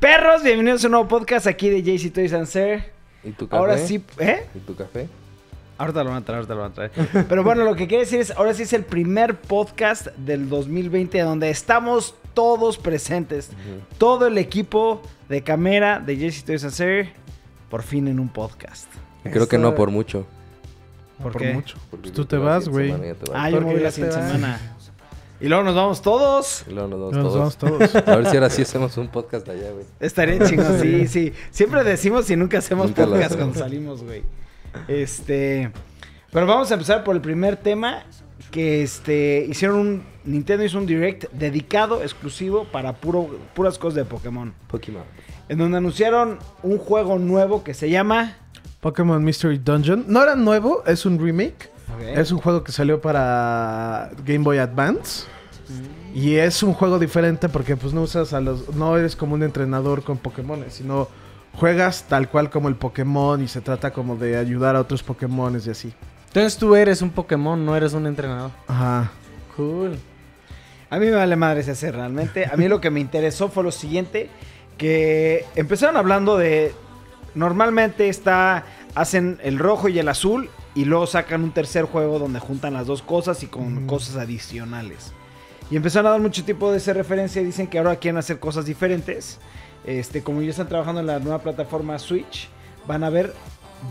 Perros, bienvenidos a un nuevo podcast aquí de JC Toys and Sir. ¿Y tu café? Ahora sí, ¿eh? ¿Y tu café? Ahorita lo van a traer, ahorita lo van a traer. Pero bueno, lo que quiere decir es, ahora sí es el primer podcast del 2020 donde estamos todos presentes. Todo el equipo de cámara de JC Toys and Sir, por fin en un podcast. Creo que no por mucho. ¿Por por qué? mucho. Porque Tú te vas, güey. Ah, yo me voy la te siguiente semana. Y luego nos vamos todos. Y luego nos vamos Nos vamos todos. todos. A ver si ahora sí hacemos un podcast allá, güey. Estaría chingón, sí, sí. Siempre decimos y nunca hacemos Nunca podcast hacemos. cuando salimos, güey. Este. Pero vamos a empezar por el primer tema. Que este. Hicieron un. Nintendo hizo un direct dedicado, exclusivo, para puro, puras cosas de Pokémon. Pokémon. En donde anunciaron un juego nuevo que se llama. Pokémon Mystery Dungeon. No era nuevo, es un remake. Es un juego que salió para Game Boy Advance. Y es un juego diferente porque pues no usas a los... No eres como un entrenador con Pokémon, sino juegas tal cual como el Pokémon y se trata como de ayudar a otros Pokémon y así. Entonces tú eres un Pokémon, no eres un entrenador. Ajá. Cool. A mí me vale madre ese hacer realmente. A mí lo que me interesó fue lo siguiente. Que empezaron hablando de... Normalmente está... Hacen el rojo y el azul. Y luego sacan un tercer juego donde juntan las dos cosas y con cosas adicionales. Y empezaron a dar mucho tipo de esa referencia. y Dicen que ahora quieren hacer cosas diferentes. Este, como ya están trabajando en la nueva plataforma Switch, van a ver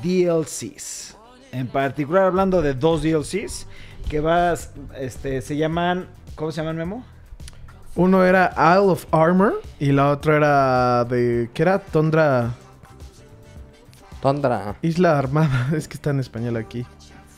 DLCs. En particular hablando de dos DLCs que vas, este, se llaman, ¿cómo se llaman Memo? Uno era Isle of Armor y la otra era de... ¿Qué era? Tundra... Tondra. Isla Armada. Es que está en español aquí.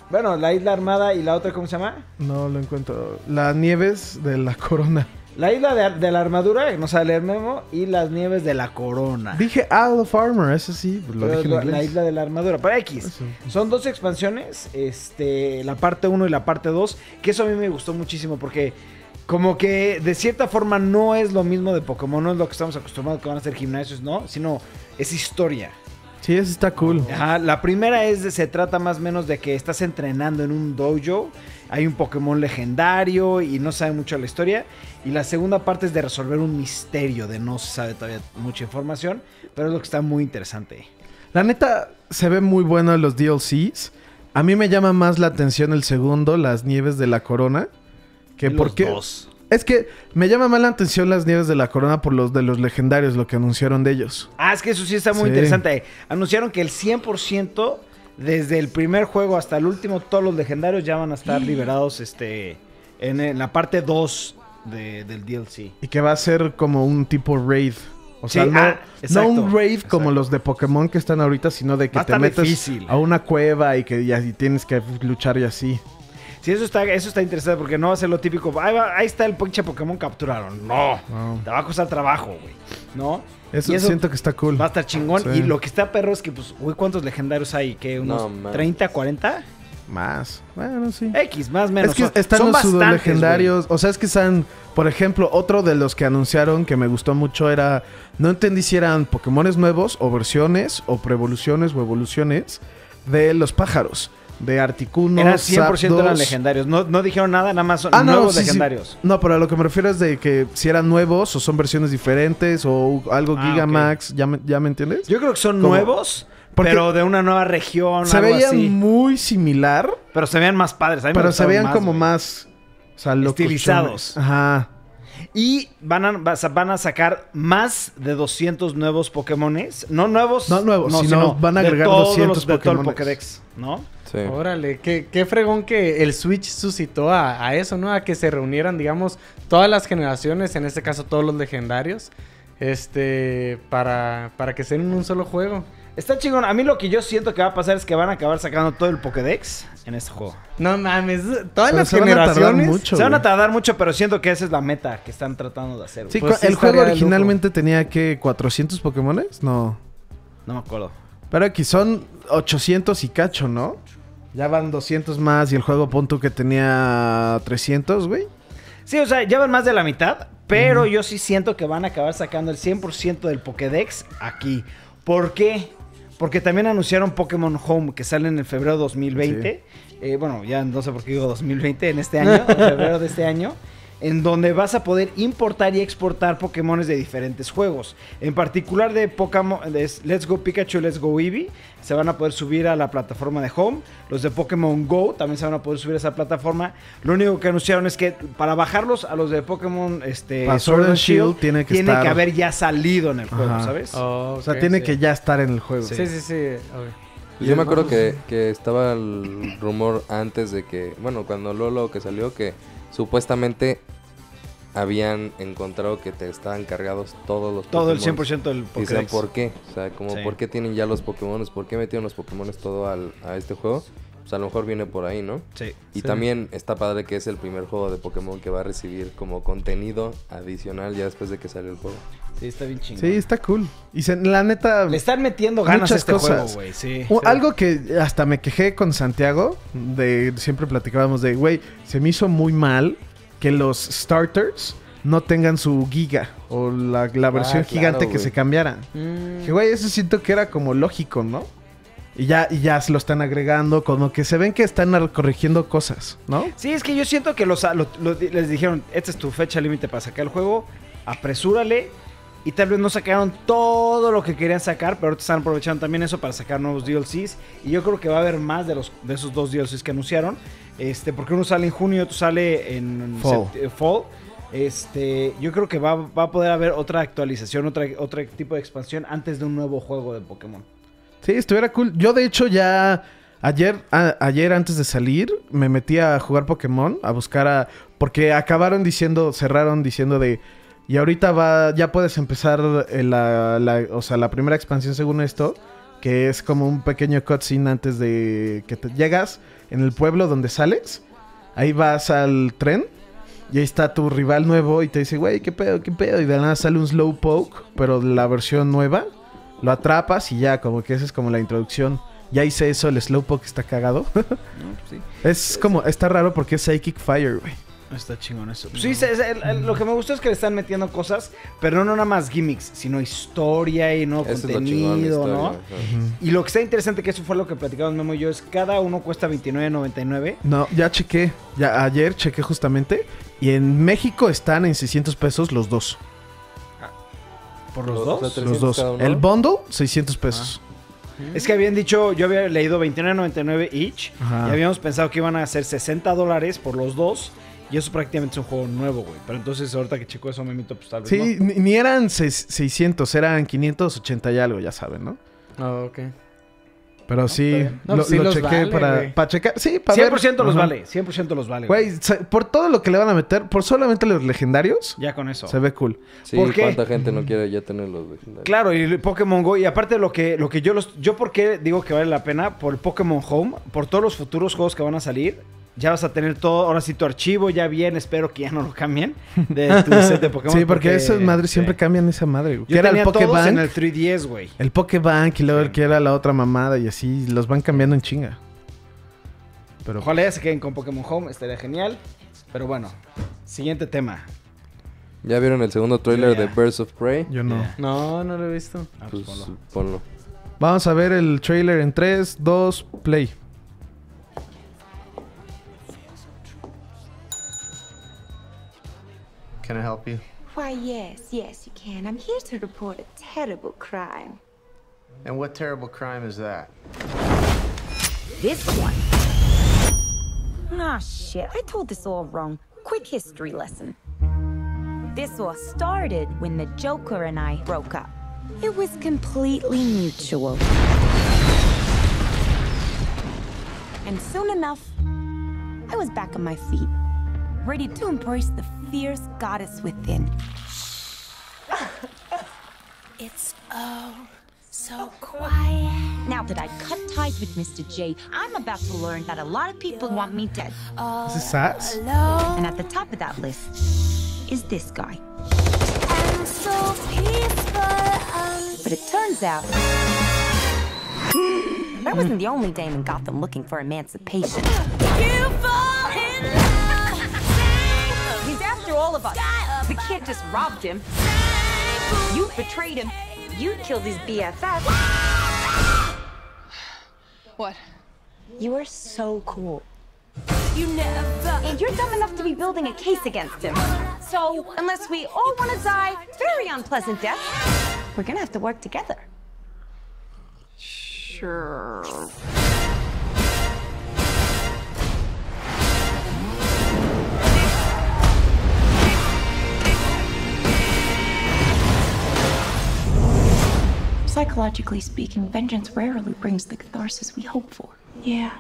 Bueno, la isla armada y la otra, ¿cómo se llama? No lo encuentro. Las nieves de la corona. La isla de, de la armadura, que no sabe leer Memo, y las nieves de la corona. Dije Isle of Armor, eso sí, lo Pero dije en la, inglés. la isla de la armadura, para X. Eso. Son dos expansiones, este, la parte 1 y la parte 2, que eso a mí me gustó muchísimo porque como que de cierta forma no es lo mismo de Pokémon, no es lo que estamos acostumbrados que van a ser gimnasios, ¿no? Sino es historia. Sí, eso está cool. Ajá, la primera es, de- se trata más o menos de que estás entrenando en un dojo, hay un Pokémon legendario y no sabe mucho la historia. Y la segunda parte es de resolver un misterio, de no se sabe todavía mucha información, pero es lo que está muy interesante. La neta, se ve muy bueno los DLCs. A mí me llama más la atención el segundo, las nieves de la corona. Que Los porque dos. Es que me llama más la atención las nieves de la corona por los de los legendarios, lo que anunciaron de ellos. Ah, es que eso sí está muy Sí. interesante. Anunciaron que el 100%, desde el primer juego hasta el último, todos los legendarios ya van a estar liberados este, en, en la parte 2 de- del DLC. Y que va a ser como un tipo raid. O sea, Sí, no, ah, exacto, no un raid como los de Pokémon que están ahorita, sino de que te metes difícil. a una cueva y que ya y tienes que luchar y así. Sí, eso está, eso está interesante porque no va a ser lo típico. Ahí, va- ahí está el pinche Pokémon capturaron. No, No. te va a costar trabajo, güey. ¿No? Eso, siento que está cool. Va a estar chingón. Sí. Y lo que está perro es que, pues, güey, ¿cuántos legendarios hay? ¿Qué? ¿Unos No, man. 30, 40? Más. Bueno, sí. X, más menos. Es que Son- están son los legendarios. O sea, es que están. Por ejemplo, otro de los que anunciaron que me gustó mucho era. No entendí si eran Pokémones nuevos, o versiones, o preevoluciones, o evoluciones de los pájaros. De Articuno. Eran 100% eran Zapdos. legendarios. No, no dijeron nada, nada más son Ah, no, nuevos sí. legendarios. No, pero a lo que me refiero es de que si eran nuevos, o son versiones diferentes, o algo Ah, Gigamax. ¿ya, me, ¿Ya me entiendes? Yo creo que son nuevos, Porque pero de una nueva región. se algo veían así. muy similar, Pero se veían más padres. A mí me pero se veían más, como más. O sea. Estilizados. Ajá. Y van a, van a sacar más de 200 nuevos Pokémones. No nuevos. No nuevos, sino van a de agregar todos 200 los, de todo el Pokémones. Pokédex, ¿no? Sí. Órale, qué, qué fregón que el Switch suscitó a, a eso, ¿no? A que se reunieran, digamos, todas las generaciones, en este caso todos los legendarios, este, para, para que sean en un solo juego. Está chingón. A mí lo que yo siento que va a pasar es que van a acabar sacando todo el Pokédex en este juego. No mames, todas Pero las se van a tardar generaciones. mucho. Se van a tardar mucho, pero siento que esa es la meta que están tratando de hacer. Sí, Pues sí el juego originalmente tenía que 400 Pokémones, no. No me acuerdo. Pero aquí son 800 y cacho, ¿no? Ya van 200 más y el juego punto que tenía 300, güey. Sí, o sea, ya van más de la mitad, pero yo sí siento que van a acabar sacando el 100% del Pokédex aquí. ¿Por qué? Porque también anunciaron Pokémon Home que sale en el febrero 2020. Eh, bueno, ya no sé por qué digo 2020 en este año, en febrero de este año. En donde vas a poder importar y exportar Pokémones de diferentes juegos. En particular de Pokémon de Let's Go Pikachu, Let's Go Eevee, se van a poder subir a la plataforma de Home. Los de Pokémon Go también se van a poder subir a esa plataforma. Lo único que anunciaron es que para bajarlos a los de Pokémon este, Sword and Shield tiene que estar- haber ya salido en el juego, Ajá. ¿sabes? Oh, O sea, tiene sí. que ya estar en el juego. Sí, sí, sí. Yo me acuerdo que, que estaba el rumor antes de que, bueno, cuando Lolo que salió, que supuestamente habían encontrado que te estaban cargados todos los Todo el Pokémon. 100% del Pokédex. ¿por qué? O sea, como, Sí. ¿por qué tienen ya los Pokémon? ¿Por qué metieron los Pokémon todo al, a este juego? Pues a lo mejor viene por ahí, ¿no? Sí. Y Sí. también está padre que es el primer juego de Pokémon que va a recibir como contenido adicional ya después de que salió el juego. Sí, está bien chingón. Sí, está cool. Y se- la neta... Le están metiendo ganas Muchas a este cosas. juego, güey. Sí. Algo que hasta me quejé con Santiago, de siempre platicábamos de, güey, se me hizo muy mal que los starters no tengan su giga o la, la versión claro, gigante que se cambiara. Mm, Que, güey, eso siento que era como lógico, ¿no? Y ya, y ya se lo están agregando, como que se ven que están corrigiendo cosas, ¿no? Sí, es que yo siento que los, lo- lo- les dijeron, esta es tu fecha límite para sacar el juego, apresúrale. Y tal vez no sacaron todo lo que querían sacar, pero ahorita están aprovechando también eso para sacar nuevos DLCs. Y yo creo que va a haber más de, los, de esos dos DLCs que anunciaron. Este, porque uno sale en junio y otro sale en Fall. eh, fall. Este, yo creo que va, va a poder haber otra actualización, otra, otro tipo de expansión antes de un nuevo juego de Pokémon. Sí, estuviera cool. Yo, de hecho, ya ayer, a- ayer antes de salir, me metí a jugar Pokémon, a buscar a... Porque acabaron diciendo, cerraron diciendo de... Y ahorita va, ya puedes empezar eh, la, la- o sea, la primera expansión según esto, que es como un pequeño cutscene antes de que te llegas en el pueblo donde sales. Ahí vas al tren y ahí está tu rival nuevo y te dice, güey, ¿qué pedo, qué pedo? Y de la nada sale un Slowpoke, pero la versión nueva. Lo atrapas y ya, como que esa es como la introducción. Ya hice eso, el Slowpoke está cagado. es como, está raro porque es Psychic Fire, güey. Está chingón eso. Sí, el- lo que me gustó es que le están metiendo cosas, pero no nada más gimmicks, sino historia y nuevo Eso es lo chingón, la contenido, historia, ¿no? Y lo que está interesante, que eso fue lo que platicamos Memo y yo, es cada uno cuesta $29.99. No, ya chequé. Ya ayer chequé justamente. Y en México están en 600 pesos los dos. ¿Por los Los- dos? los Los 300 dos. El bundle, 600 pesos. Es que habían dicho, yo había leído $29.99 each, Ajá. y habíamos pensado que iban a ser 60 dólares por los dos, y eso prácticamente es un juego nuevo, güey. Pero entonces ahorita que checo eso, Memito, pues tal vez Sí, no. ni, ni eran seis- 600, eran 580 y algo, ya saben, ¿no? Ah, ok. Pero sí, bien. No, lo, pues sí lo chequé vale, para, para checar. Sí, para ver. 100% los Ajá. vale, 100% los vale. Güey. Por todo lo que le van a meter, por solamente los legendarios, Ya con eso. se ve cool. Sí, ¿Por qué? ¿cuánta gente no quiere ya tener los legendarios? Claro, y el Pokémon Go, y aparte lo que, lo que yo los, yo por qué digo que vale la pena, por el Pokémon Home, por todos los futuros juegos que van a salir, ya vas a tener todo, ahora sí tu archivo ya bien, espero que ya no lo cambien, de tu set de Pokémon. Sí, porque, esas madres sí. siempre cambian esa madre. güey. Yo Que era el tenía Pokébank. en el 3DS, güey. El Pokébank y luego Sí. el que era la otra mamada y así los van cambiando en chinga. Pero Ojalá ya se queden con Pokémon Home, estaría genial. Pero bueno, siguiente tema. ¿Ya vieron el segundo tráiler de Birds of Prey? yo no. No, no lo he visto. Ah, pues Pues ponlo. ponlo. Vamos a ver el trailer en 3, 2, play. Can I help you? Why, yes, yes, you can. I'm here to report a terrible crime. And what terrible crime is that? This one. Ah, shit. I told this all wrong. Quick history lesson. This all started when the Joker and I broke up. It was completely mutual. And soon enough, I was back on my feet, ready to embrace the fierce goddess within. It's oh so quiet. Now that I cut ties with Mr. J, I'm about to learn that a lot of people want me dead. ¿Es de Sass? And at the top of that list is this guy. But it turns out I wasn't the only dame in Gotham looking for emancipation. All of us. We can't just robbed him. You betrayed him. You killed his BFF. What? You are so cool. You never. And you're dumb enough to be building a case against him. So, unless we all want to die very unpleasant death, we're gonna have to work together. Sure. Psychologically speaking, vengeance rarely brings the catharsis we hope for. Yeah.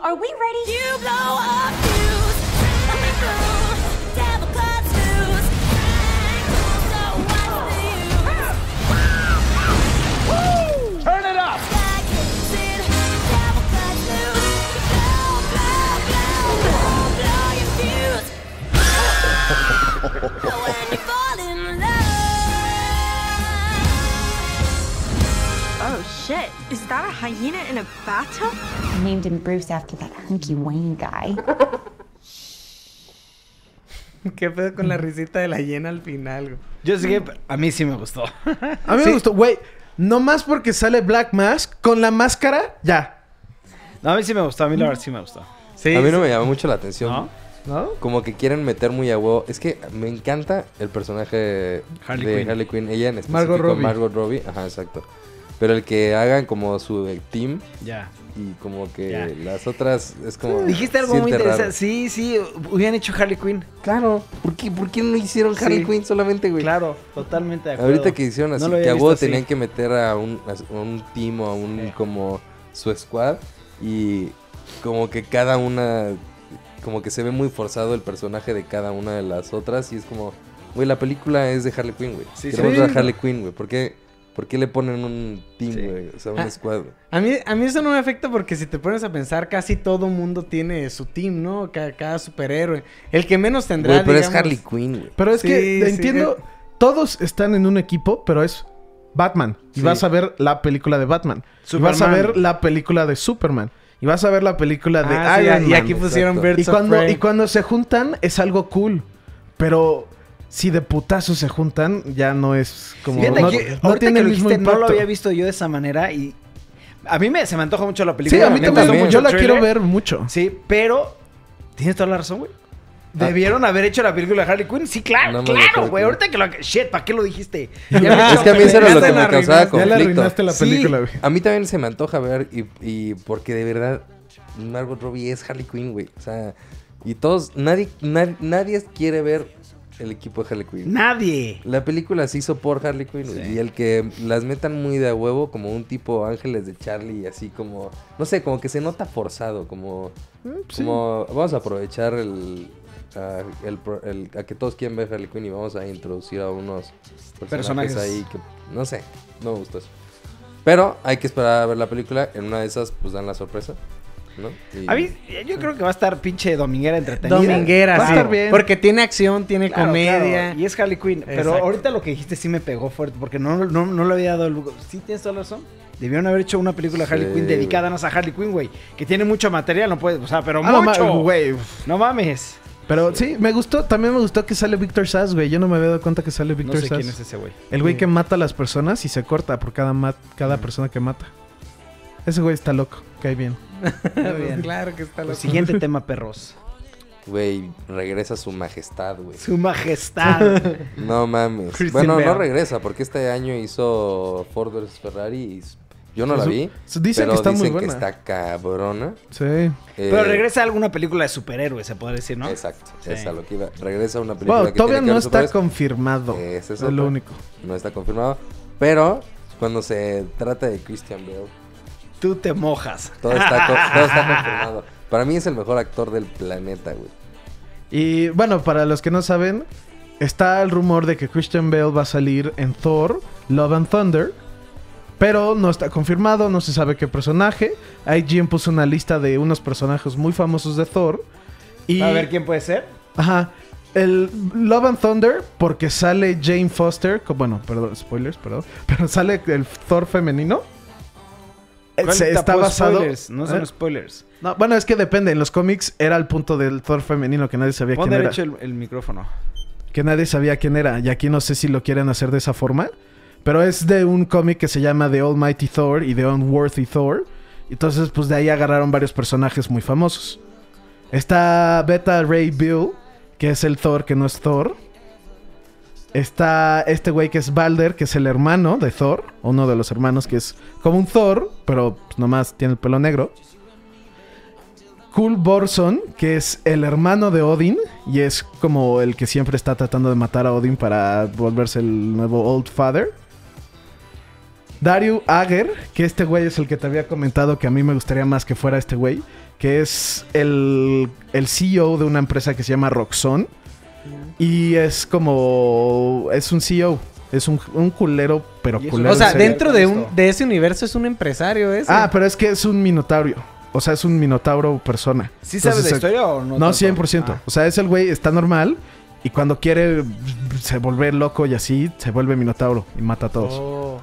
Are we ready? You blow up fuse. Devil cuts loose. So what's the use? Turn it up! Blow, blow, blow, blow your fuse. shit. Is that a hyena in a bathtub? I named him Bruce after that hunky Wayne guy. ¿Qué pedo con la risita de la hiena al final? Yo sé que a mí sí me gustó. A mí me gustó, güey. Nomás porque sale Black Mask con la máscara, ya. No, a mí sí me gustó, a mí la verdad sí me gustó. Sí, a mí no sí. me llama mucho la atención. ¿No? ¿No? Como que quieren meter muy a huevo. Es que me encanta el personaje Harley de Quinn. Harley Quinn. Ella en específico, Margot Robbie. Margot Robbie. Ajá, exacto. Pero el que hagan como su team Ya. y como que Ya. las otras es como... Dijiste algo muy raro. interesante. Sí, sí, hubieran hecho Harley Quinn. Claro. ¿Por qué, ¿Por qué no hicieron Harley Sí. Quinn solamente, güey? Claro, totalmente de acuerdo. Ahorita que hicieron así, No que a así. tenían que meter a un, a un team o a un Sí. como su squad y como que cada una, como que se ve muy forzado el personaje de cada una de las otras y es como, güey, la película es de Harley Quinn, güey. Sí, Queremos sí. ver a Harley Quinn, güey. ¿Por qué, por qué le ponen un team, Sí. güey? O sea, un Ah, squad, güey. A mí, a mí eso no me afecta porque si te pones a pensar, casi todo mundo tiene su team, ¿no? Ca- Cada, superhéroe. El que menos tendrá, Güey, pero es Harley Quinn, güey. Pero es Sí, que sí, entiendo, todos están en un equipo, pero es Batman. Y Sí. vas a ver la película de Batman. Y vas a ver la película de Superman. Y vas a ver la película de Ah, sí, Iron y Man. aquí pusieron. Birds Y of cuando, Prey. y cuando se juntan es algo cool. Pero si de putazo se juntan, ya no es como. Fíjate no, que no ahorita tiene que el lo mismo dijiste, no lo había visto yo de esa manera y a mí me, se me antoja mucho la Sí, película. a mí me también. gustó mucho Yo la quiero ver mucho. Sí, pero tienes toda la razón, güey. ¿Debieron haber hecho la película de Harley Quinn? Sí, claro, No claro, güey. Ahorita que lo... Shit, ¿para qué lo dijiste? Es que a mí eso era lo que la me causaba arruinaste, Ya le conflicto. arruinaste la Sí. película, güey. A mí también se me antoja ver y, y porque de verdad Margot Robbie es Harley Quinn, güey. O sea, y todos, nadie, nadie, nadie quiere ver el equipo de Harley Quinn. Nadie. La película se hizo por Harley Quinn Sí. y el que las metan muy de a huevo como un tipo Ángeles de Charlie así como no sé como que se nota forzado como como vamos a aprovechar el a, el el- a que todos quieren ver Harley Quinn y vamos a introducir a unos personajes, Personajes. ahí que no sé no me gustó eso pero hay que esperar a ver la película en una de esas pues dan la sorpresa ¿no? Y- A mí, yo creo que va a estar pinche dominguera entretenida. Dominguera, Va a estar bien. Porque tiene acción, tiene Claro, comedia. claro, Y es Harley Quinn. Pero ahorita lo que dijiste sí me pegó fuerte. Porque no, no, no le había dado el... Sí, tienes toda la razón. Debieron haber hecho una película de Harley Sí, Quinn dedicada más a Harley Quinn, güey. Que tiene mucho material, no puede... O sea, pero Ah, mucho. güey. No mames. Pero sí, me gustó. También me gustó que sale Victor Sass, güey. Yo no me había dado cuenta que sale No Victor sé Sass. quién es ese güey. El güey que mata a las personas y se corta por cada, cada persona que mata. Ese güey está loco. Cae bien. Bien. Claro que está El loco. siguiente tema, perros. güey regresa su majestad güey Su majestad. No mames. Christian bueno, no regresa porque este año hizo Ford vs Ferrari y yo no la Su- vi. su- dicen pero que está muy dicen buena. que está cabrona. Sí. Eh, Pero regresa a alguna película de superhéroes, se podría decir, ¿no? Exacto, Sí. esa es lo que iba. Regresa a una película Bueno, que todavía tiene no está superhéroes. confirmado. Ese es es lo único. No está confirmado. Pero cuando se trata de Christian Bale, Tú te mojas. todo está, co- todo está confirmado. Para mí es el mejor actor del planeta, güey. Y bueno, para los que no saben, está el rumor de que Christian Bale va a salir en Thor, Love and Thunder. Pero no está confirmado, no se sabe qué personaje. IGN puso una lista de unos personajes muy famosos de Thor. Y, A ver quién puede ser. Ajá. El Love and Thunder, porque sale Jane Foster. Bueno, perdón, spoilers, perdón. Pero sale el Thor femenino. Eh, ¿Cuál se- está basado. spoilers? No son ¿Eh? spoilers. No, bueno, es que depende. En los cómics era el punto del Thor femenino que nadie sabía Pon quién era. el, el micrófono. Que nadie sabía quién era. Y aquí no sé si lo quieren hacer de esa forma. Pero es de un cómic que se llama The Almighty Thor y The Unworthy Thor. Entonces, pues de ahí agarraron varios personajes muy famosos. Está Beta Ray Bill, que es el Thor que no es Thor. Está este güey que es Balder, que es el hermano de Thor. Uno de los hermanos que es como un Thor, pero pues, nomás tiene el pelo negro. Cool Borson, que es el hermano de Odin. Y es como el que siempre está tratando de matar a Odin para volverse el nuevo Old Father. Dario Ager, que este güey es el que te había comentado que a mí me gustaría más que fuera este güey. Que es el, el CEO de una empresa que se llama Roxxon. Y es como. Es un CEO. Es un, un culero, pero culero. O sea, serio. dentro de, un, de ese universo es un empresario ese. Ah, pero es que es un minotaurio. O sea, es un minotauro persona. ¿Sí sabes la historia o no? No, tanto? 100%. Ah. O sea, es el güey, está normal. Y cuando quiere se vuelve loco y así, se vuelve minotauro y mata a todos. Oh.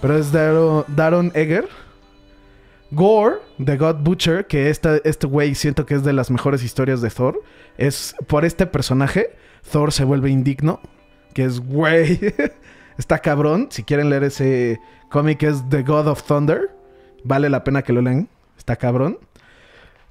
Pero es Daron, Daron Egger. Gore, The God Butcher, que esta, este güey siento que es de las mejores historias de Thor. Es por este personaje, Thor se vuelve indigno. Que es güey. Está cabrón. Si quieren leer ese cómic, es The God of Thunder. Vale la pena que lo lean. Está cabrón.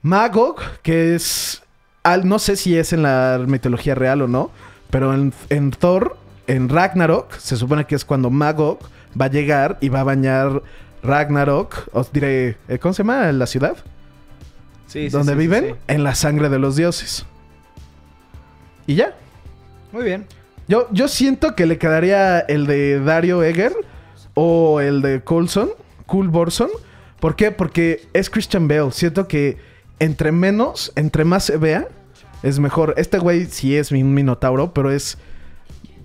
Magog, que es. al- no sé si es en la mitología real o no. Pero en, en Thor, en Ragnarok, se supone que es cuando Magog va a llegar y va a bañar Ragnarok. Os diré. eh, ¿Cómo se llama la ciudad? Sí, sí, donde sí, viven, sí. en la sangre de los dioses. Y ya. Muy bien. Yo, yo siento que le quedaría el de Dario Egger o el de Coulson, Cool Borson. ¿Por qué? Porque es Christian Bale. Siento que entre menos, entre más se vea, es mejor. Este güey sí es un minotauro, pero es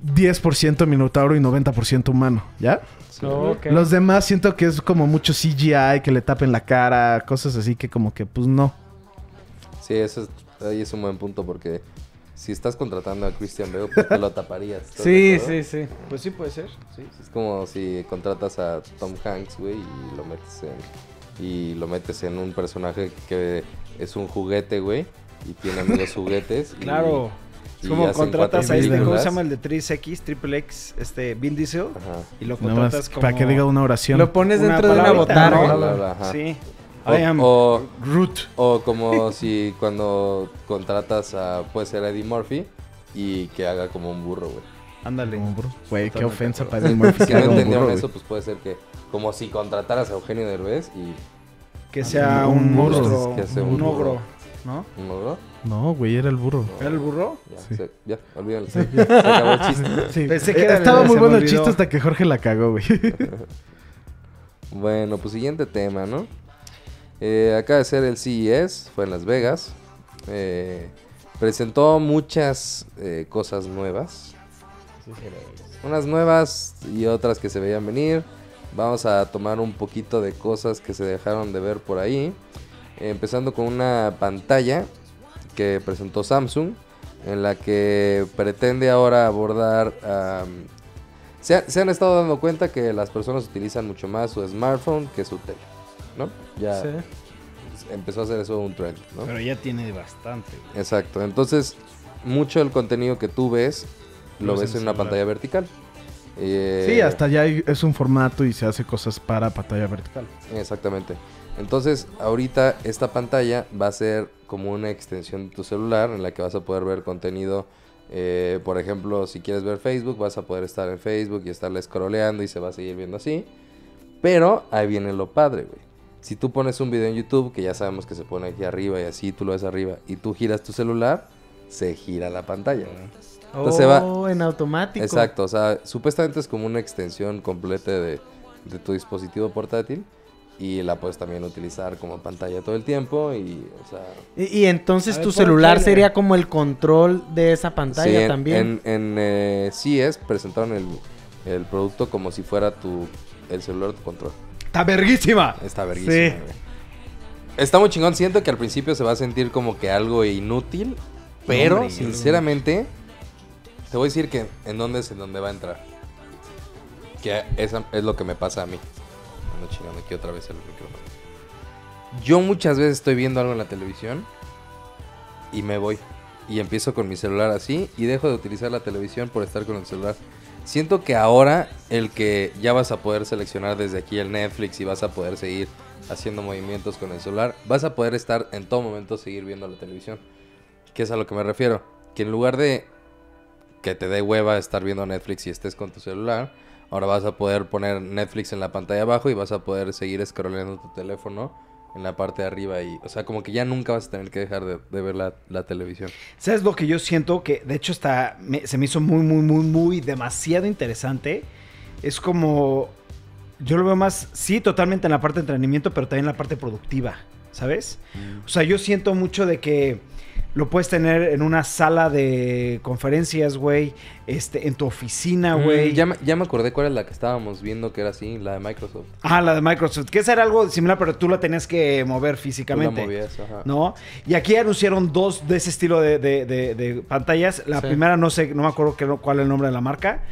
10% minotauro y 90% humano, ¿ya? Oh. Los demás siento que es como mucho CGI, que le tapen la cara, cosas así que como que pues no. Sí, eso es, ahí es un buen punto porque si estás contratando a Christian Bale, pues te lo taparías. ¿estás de Sí, sí, sí. Pues sí puede ser. Sí. Es como si contratas a Tom Hanks, güey, y lo metes en y lo metes en un personaje que es un juguete, güey, y tiene amigos juguetes. y- Claro. y Es como contratas a este, ¿cómo se llama el de 3X, Triple X, este, Vin Diesel? Ajá. Y lo contratas más como... para que diga una oración. Lo pones una dentro de una botarga. ¿no? Sí. O, I am o, Groot. o como si cuando contratas a, puede ser Eddie Murphy, y que haga como un burro, güey. Ándale. Como burro. Güey, qué ofensa para Eddie Murphy. Si no un entendieron burro, eso, güey. pues puede ser que como si contrataras a Eugenio Derbez y Que sea Un un burro. monstruo, Que sea un, un burro. ogro, ¿no? un logro. No, güey, era el burro. ¿Era el burro? Ya, Sí. se- ya, olvídalo. Se acabó el chiste. Sí. Pensé que Eh, era- Estaba se muy bueno el chiste hasta que Jorge la cagó, güey. Bueno, pues siguiente tema, ¿no? Eh, acaba de ser el CES, fue en Las Vegas. Eh, presentó muchas eh, cosas nuevas. Unas nuevas y otras que se veían venir. Vamos a tomar un poquito de cosas que se dejaron de ver por ahí. Empezando con una pantalla que presentó Samsung. En la que pretende ahora abordar... am, se, ha- se han estado dando cuenta que las personas utilizan mucho más su smartphone que su tele, ¿no? Ya Sí. empezó a hacer eso un trend, ¿no? Pero ya tiene bastante. Exacto. Entonces, mucho del contenido que tú ves lo Lo ves en una pantalla vertical. Eh, Sí, hasta ya hay- es un formato y se hace cosas para pantalla vertical. Exactamente. Entonces, ahorita esta pantalla va a ser como una extensión de tu celular en la que vas a poder ver contenido. eh, por ejemplo, si quieres ver Facebook, vas a poder estar en Facebook y estarle scrolleando y se va a seguir viendo así. Pero ahí viene lo padre, güey. Si tú pones un video en YouTube, que ya sabemos que se pone aquí arriba y así, tú lo ves arriba, y tú giras tu celular, se gira la pantalla. Entonces va- Oh, en automático. Exacto, o sea, supuestamente es como una extensión completa de, de tu dispositivo portátil y la puedes también utilizar como pantalla todo el tiempo y, o sea... Y, y entonces ver, tu celular sería como el control de esa pantalla sí, en, también. En, en eh, CES presentaron el, el producto como si fuera tu el celular tu control. ¡Está verguísima! Está verguísima, Sí. güey. Está muy chingón. Siento que al principio se va a sentir como que algo inútil. Pero, hombre, sinceramente, te voy a decir que en dónde es en dónde va a entrar. Que esa es lo que me pasa a mí. Aquí otra vez el micrófono. Yo muchas veces estoy viendo algo en la televisión y me voy. Y empiezo con mi celular así y dejo de utilizar la televisión por estar con el celular. siento que ahora el que ya vas a poder seleccionar desde aquí el Netflix y vas a poder seguir haciendo movimientos con el celular, vas a poder estar en todo momento seguir viendo la televisión. ¿Qué es a lo que me refiero? Que en lugar de que te dé hueva estar viendo Netflix y estés con tu celular, ahora vas a poder poner Netflix en la pantalla abajo y vas a poder seguir scrolleando tu teléfono en la parte de arriba y, o sea, como que ya nunca vas a tener que dejar de, de ver la, la televisión. ¿Sabes lo que yo siento? Que de hecho está, me- se me hizo muy, muy, muy, muy demasiado interesante. Es como, yo lo veo más, sí, totalmente en la parte de entrenamiento, pero también en la parte productiva, ¿sabes? O sea, yo siento mucho de que lo puedes tener en una sala de conferencias, güey, este, en tu oficina, güey. Mm, ya, me- ya me acordé cuál es la que estábamos viendo que era así, la de Microsoft. Ah, la de Microsoft, que esa era algo similar, pero tú la tenías que mover Tú la físicamente. movías, ajá. ¿No? Y aquí anunciaron dos de ese estilo de, de- de- de pantallas. La Sí. primera no sé, no me acuerdo qué- cuál es el nombre de la marca.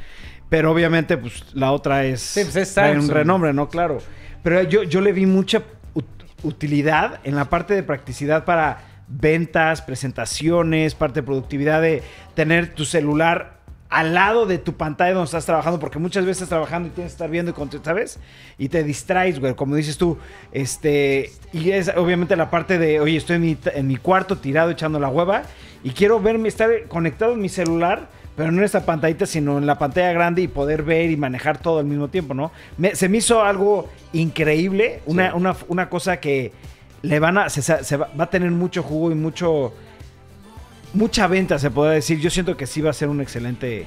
Pero obviamente, pues la otra es. Sí, pues, es un renombre, ¿no? Claro. Pero yo, yo le vi mucha ut- utilidad en la parte de practicidad para ventas, presentaciones, parte de productividad de tener tu celular al lado de tu pantalla donde estás trabajando, porque muchas veces estás trabajando y tienes que estar viendo y ¿sabes? Y te distraes, güey, como dices tú, este, y es obviamente la parte de, oye, estoy en mi, en mi cuarto tirado echando la hueva y quiero verme, estar conectado en mi celular, pero no en esta pantallita, sino en la pantalla grande y poder ver y manejar todo al mismo tiempo, ¿no? Me- se me hizo algo increíble, una, Sí. una, una cosa que le van a, se, se va, va a tener mucho jugo y mucho, mucha venta, se podría decir. Yo siento que sí va a ser un excelente,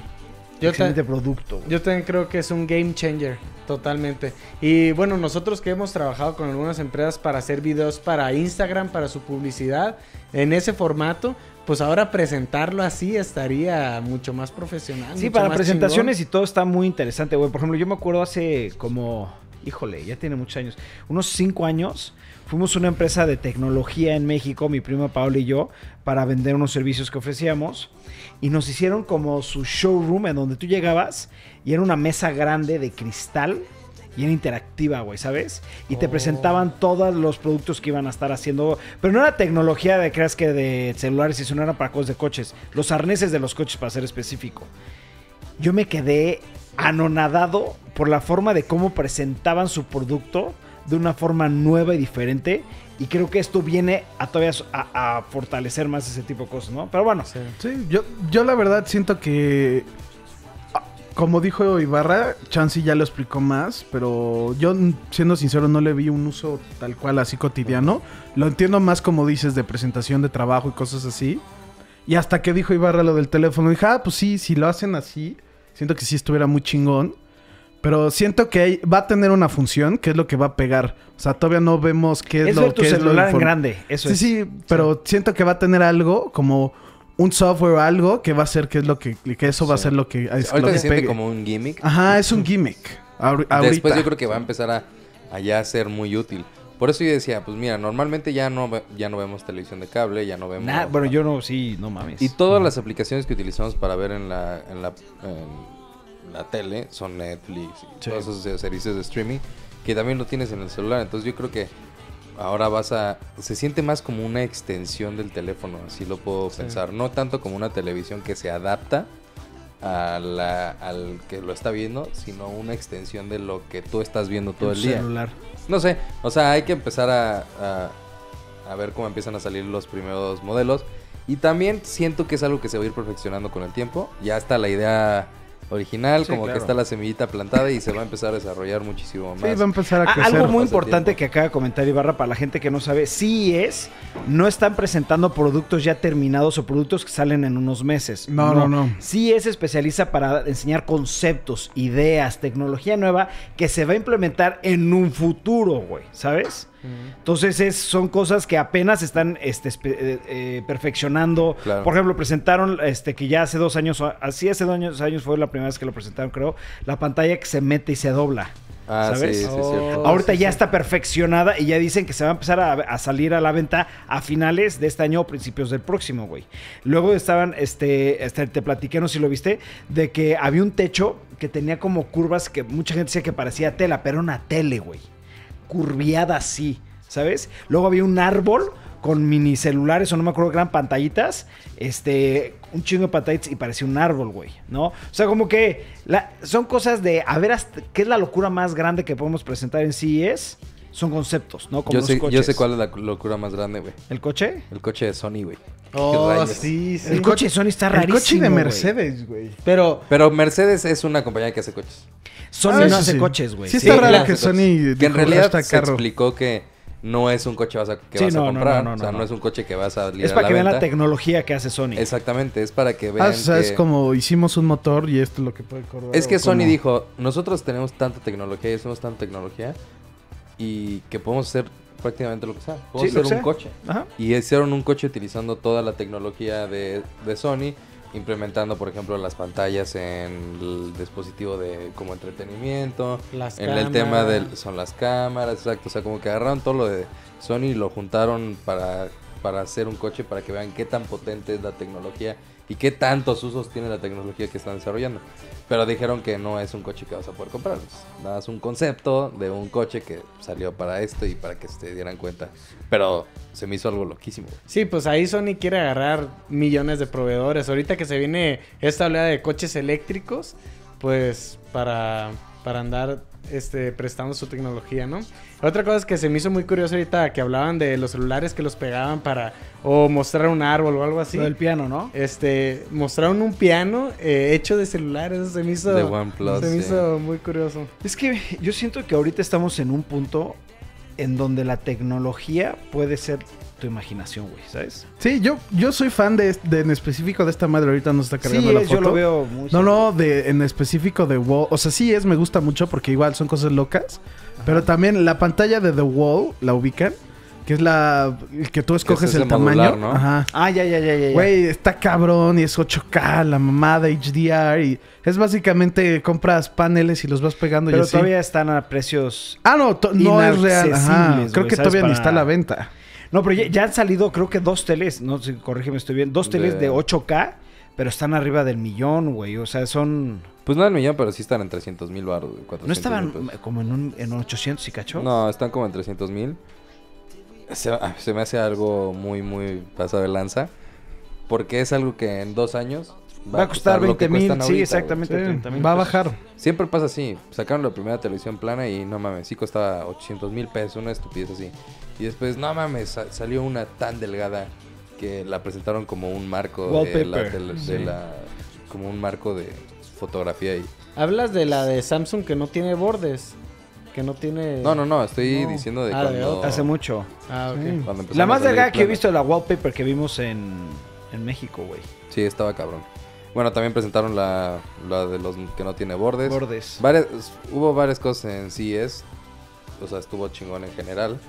Yo excelente producto. güey. Yo también creo que es un game changer, totalmente. Y bueno, nosotros que hemos trabajado con algunas empresas para hacer videos para Instagram, para su publicidad, en ese formato, pues ahora presentarlo así estaría mucho más profesional. Sí, mucho para más presentaciones chingón. y todo está muy interesante, güey. Por ejemplo, yo me acuerdo hace como, híjole, ya tiene muchos años, unos cinco años, fuimos una empresa de tecnología en México, mi primo Pablo y yo, para vender unos servicios que ofrecíamos. Y nos hicieron como su showroom en donde tú llegabas y era una mesa grande de cristal y era interactiva, güey, ¿sabes? Y te Oh. presentaban todos los productos que iban a estar haciendo. Pero no era tecnología de creas que de celulares, y eso no era para cosas de coches. Los arneses de los coches, para ser específico. Yo me quedé anonadado por la forma de cómo presentaban su producto de una forma nueva y diferente. Y creo que esto viene a todavía a, a fortalecer más ese tipo de cosas, ¿no? Pero bueno, Sí. Sí, yo, yo la verdad siento que, ah, como dijo Ibarra, Chansey ya lo explicó más, pero yo, siendo sincero, no le vi un uso tal cual así cotidiano. Lo entiendo más como dices de presentación de trabajo y cosas así. Y hasta que dijo Ibarra lo del teléfono, dije, ah, pues sí, si lo hacen así, siento que sí estuviera muy chingón. Pero siento que hay- va a tener una función, que es lo que va a pegar. O sea, todavía no vemos qué es, es lo que es lo celular en inform- grande. Eso sí, es. sí, pero siento que va a tener algo como un software o algo que va a ser que es lo que, que eso va a ser lo que, es lo Ahorita que se siente pegue. como un gimmick. Ajá, es un gimmick. Ahori- ahorita. Después yo creo que va a empezar a, a ya ser muy útil. Por eso yo decía, pues mira, normalmente ya no, ve- ya no vemos televisión de cable, ya no vemos... Nah, bueno, yo no, sí, no mames. Y todas las aplicaciones que utilizamos para ver en la, en la, en la tele son Netflix y Sí. todos esos servicios de streaming que también lo tienes en el celular. Entonces yo creo que ahora vas a... Se siente más como una extensión del teléfono, así lo puedo pensar. No tanto como una televisión que se adapta a la- al que lo está viendo, sino una extensión de lo que tú estás viendo todo el día. celular. No sé, o sea, hay que empezar a, a, a ver cómo empiezan a salir los primeros modelos. Y también siento que es algo que se va a ir perfeccionando con el tiempo. Ya está la idea original, Sí, como claro. que está la semillita plantada y se va a empezar a desarrollar muchísimo Sí, más. va a empezar a Ah, crecer. algo muy importante tiempo. que acaba de comentar Ibarra para la gente que no sabe, sí es, no están presentando productos ya terminados o productos que salen en unos meses. No, no, no. Sí es especializa para enseñar conceptos, ideas, tecnología nueva que se va a implementar en un futuro, güey, ¿sabes? Entonces es, son cosas que apenas están este, eh, eh, perfeccionando. Claro. Por ejemplo, presentaron este que ya hace dos años, así hace dos años, años fue la primera vez que lo presentaron, creo, la pantalla que se mete y se dobla. Ah, ¿sabes? sí, sí, Oh. cierto. Ahorita sí, ya sí. está perfeccionada y ya dicen que se va a empezar a, a salir a la venta a finales de este año o principios del próximo, güey. Luego estaban, este, este, te platiqué, no sé si lo viste, de que había un techo que tenía como curvas que mucha gente decía que parecía tela, pero era una tele, güey. Curviada así, ¿sabes? Luego había un árbol con mini celulares o no me acuerdo, gran pantallitas, este, un chingo de pantallitas y parecía un árbol, güey, ¿no? O sea, como que la- son cosas de, a ver, hasta, ¿qué es la locura más grande que podemos presentar en CES? Son conceptos, ¿no? Como Yo los sé, yo coches. sé cuál es la locura más grande, güey. ¿El coche? El coche de Sony, güey. ¿Qué Oh, sí, sí. El coche de Sony está El rarísimo, coche de. Mercedes, güey. Pero Pero Mercedes es una compañía que hace coches. Sony Ah, no hace sí. coches, güey. Sí, Sí, está raro claro. que Sony Que en dijo, realidad "Hashtag se carro". explicó que no es un coche vas a- que Sí, vas no, a comprar. no, no, o sea, no, es un coche que vas a salir Es a para la que vean la tecnología que hace Sony. Exactamente, es para que vean Ah, o sea, que... es como hicimos un motor y esto es lo que puede correr. Es que Sony como- dijo, nosotros tenemos tanta tecnología y hacemos tanta tecnología y que podemos hacer prácticamente lo que sea. Podemos Sí, hacer un coche. Ajá. Y hicieron un coche utilizando toda la tecnología de, de Sony, implementando, por ejemplo, las pantallas en el dispositivo de como entretenimiento, Las en el tema del son las cámaras, exacto, o sea, como que agarraron todo lo de Sony y lo juntaron para para hacer un coche para que vean qué tan potente es la tecnología y qué tantos usos tiene la tecnología que están desarrollando. Pero dijeron que no es un coche que vas a poder comprar. Nada, es un concepto de un coche que salió para esto y para que se dieran cuenta. Pero se me hizo algo loquísimo. Sí, pues ahí Sony quiere agarrar millones de proveedores. Ahorita que se viene esta oleada de coches eléctricos, pues para, para andar este, prestando su tecnología, ¿no? Otra cosa es que se me hizo muy curioso ahorita que hablaban de los celulares que los pegaban para o mostrar un árbol o algo así. Lo del piano, ¿no? Este, mostraron un piano eh, hecho de celulares, eso se me hizo, De OnePlus, se me hizo muy curioso. Es que yo siento que ahorita estamos en un punto en donde la tecnología puede ser tu imaginación, güey, ¿sabes? Sí, yo, yo soy fan de, de- en específico de esta madre. Ahorita nos está cargando Sí, la es, foto. yo lo veo muy No, no, de, en específico de Wall. O sea, sí es, me gusta mucho porque igual son cosas locas. Pero también la pantalla de The Wall, la ubican. Que es la que tú escoges el tamaño. modular, ¿no? Ajá. Ah, ya, ya, ya, ya. Güey, está cabrón y es 8K, la mamada HDR. Y es básicamente compras paneles y los vas pegando y Pero así. todavía están a precios... Ah, no, no es real. Ajá. Creo que todavía ni Para- está a la venta. No, pero ya, ya han salido, creo que dos teles, no sé, corrígeme, estoy bien, dos teles De- de 8K, pero están arriba del millón, güey. O sea, son... Pues no al millón, pero sí están en 300 mil baros. ¿No estaban como en, un, en 800 y cacho? No, están como en 300 mil. Se, ah, se me hace algo muy, muy pasado de lanza. Porque es algo que en dos años Va a costar que 20 mil, sí, exactamente. güey. 30 mil Va a bajar. Siempre pasa así. Sacaron la primera televisión plana y no mames, sí costaba 800 mil pesos, una estupidez así. Y después, no mames, sa- salió una tan delgada que la presentaron como un marco de la, de la- como un marco de fotografía y Hablas de la de Samsung que no tiene bordes, que no tiene no no no estoy No. diciendo de Ah, de cuando. Hace mucho. Ah, ok. cuando empezaron La más delgada que he visto es la wallpaper que vimos en, en México, güey. Sí, estaba cabrón. Bueno, también presentaron la, la de los que no tiene bordes. Bordes. Varias, hubo varias cosas en CES. O sea, estuvo chingón en general.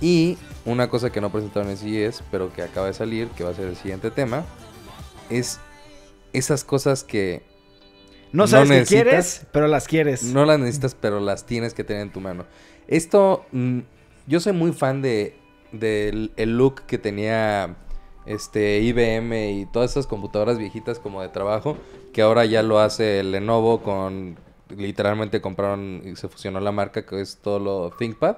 Y una cosa que no presentaron en CES, pero que acaba de salir, que va a ser el siguiente tema, es esas cosas que No No sabes qué necesitas. quieres, pero las quieres. no las necesitas, pero las tienes que tener en tu mano. Esto, mm, yo soy muy fan de del el look que tenía este IBM y todas esas computadoras viejitas como de trabajo, que ahora ya lo hace Lenovo con literalmente compraron y se fusionó la marca que es todo lo ThinkPad.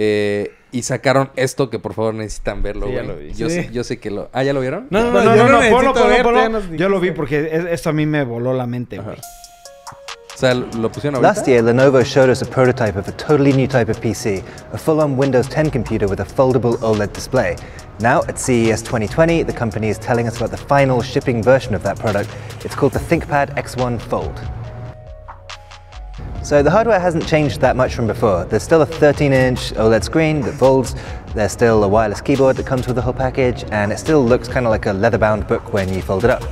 Eh, y sacaron esto que por favor necesitan verlo, Sí, ya güey. lo vi. Yo, Sí. sé, yo sé que lo... Ah, ¿ya lo vieron? No, no, No, no, no, yo no, no no, ponlo, ponlo, ponlo. Yo lo vi porque es- esto a mí me voló la mente, güey. O sea, lo pusieron ahorita. Last year, Lenovo showed us a prototype of a totally new type of PC, a full on Windows 10 computer with a foldable OLED display. Now, at CES 2020, the company is telling us about the final shipping version of that product. It's called the ThinkPad X1 Fold. So the hardware hasn't changed that much from before. There's still a 13 inch OLED screen that folds, there's still a wireless keyboard that comes with the whole package, and it still looks kind of like a leather bound book when you fold it up.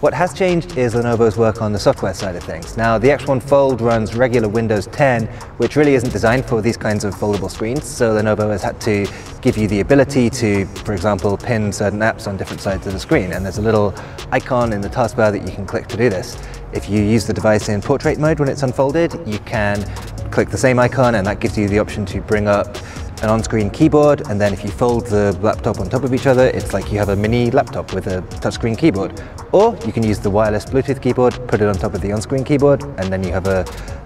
What has changed is Lenovo's work on the software side of things. Now, the X1 Fold runs regular Windows 10, which really isn't designed for these kinds of foldable screens, so Lenovo has had to give you the ability to, for example, pin certain apps on different sides of the screen, and there's a little icon in the taskbar that you can click to do this. If you use the device in portrait mode when it's unfolded, you can click the same icon and that gives you the option to bring up an on-screen keyboard and then if you fold the laptop on top of each other, it's like you have a mini laptop with a touchscreen keyboard. Or you can use the wireless Bluetooth keyboard, put it on top of the on-screen keyboard and then you have a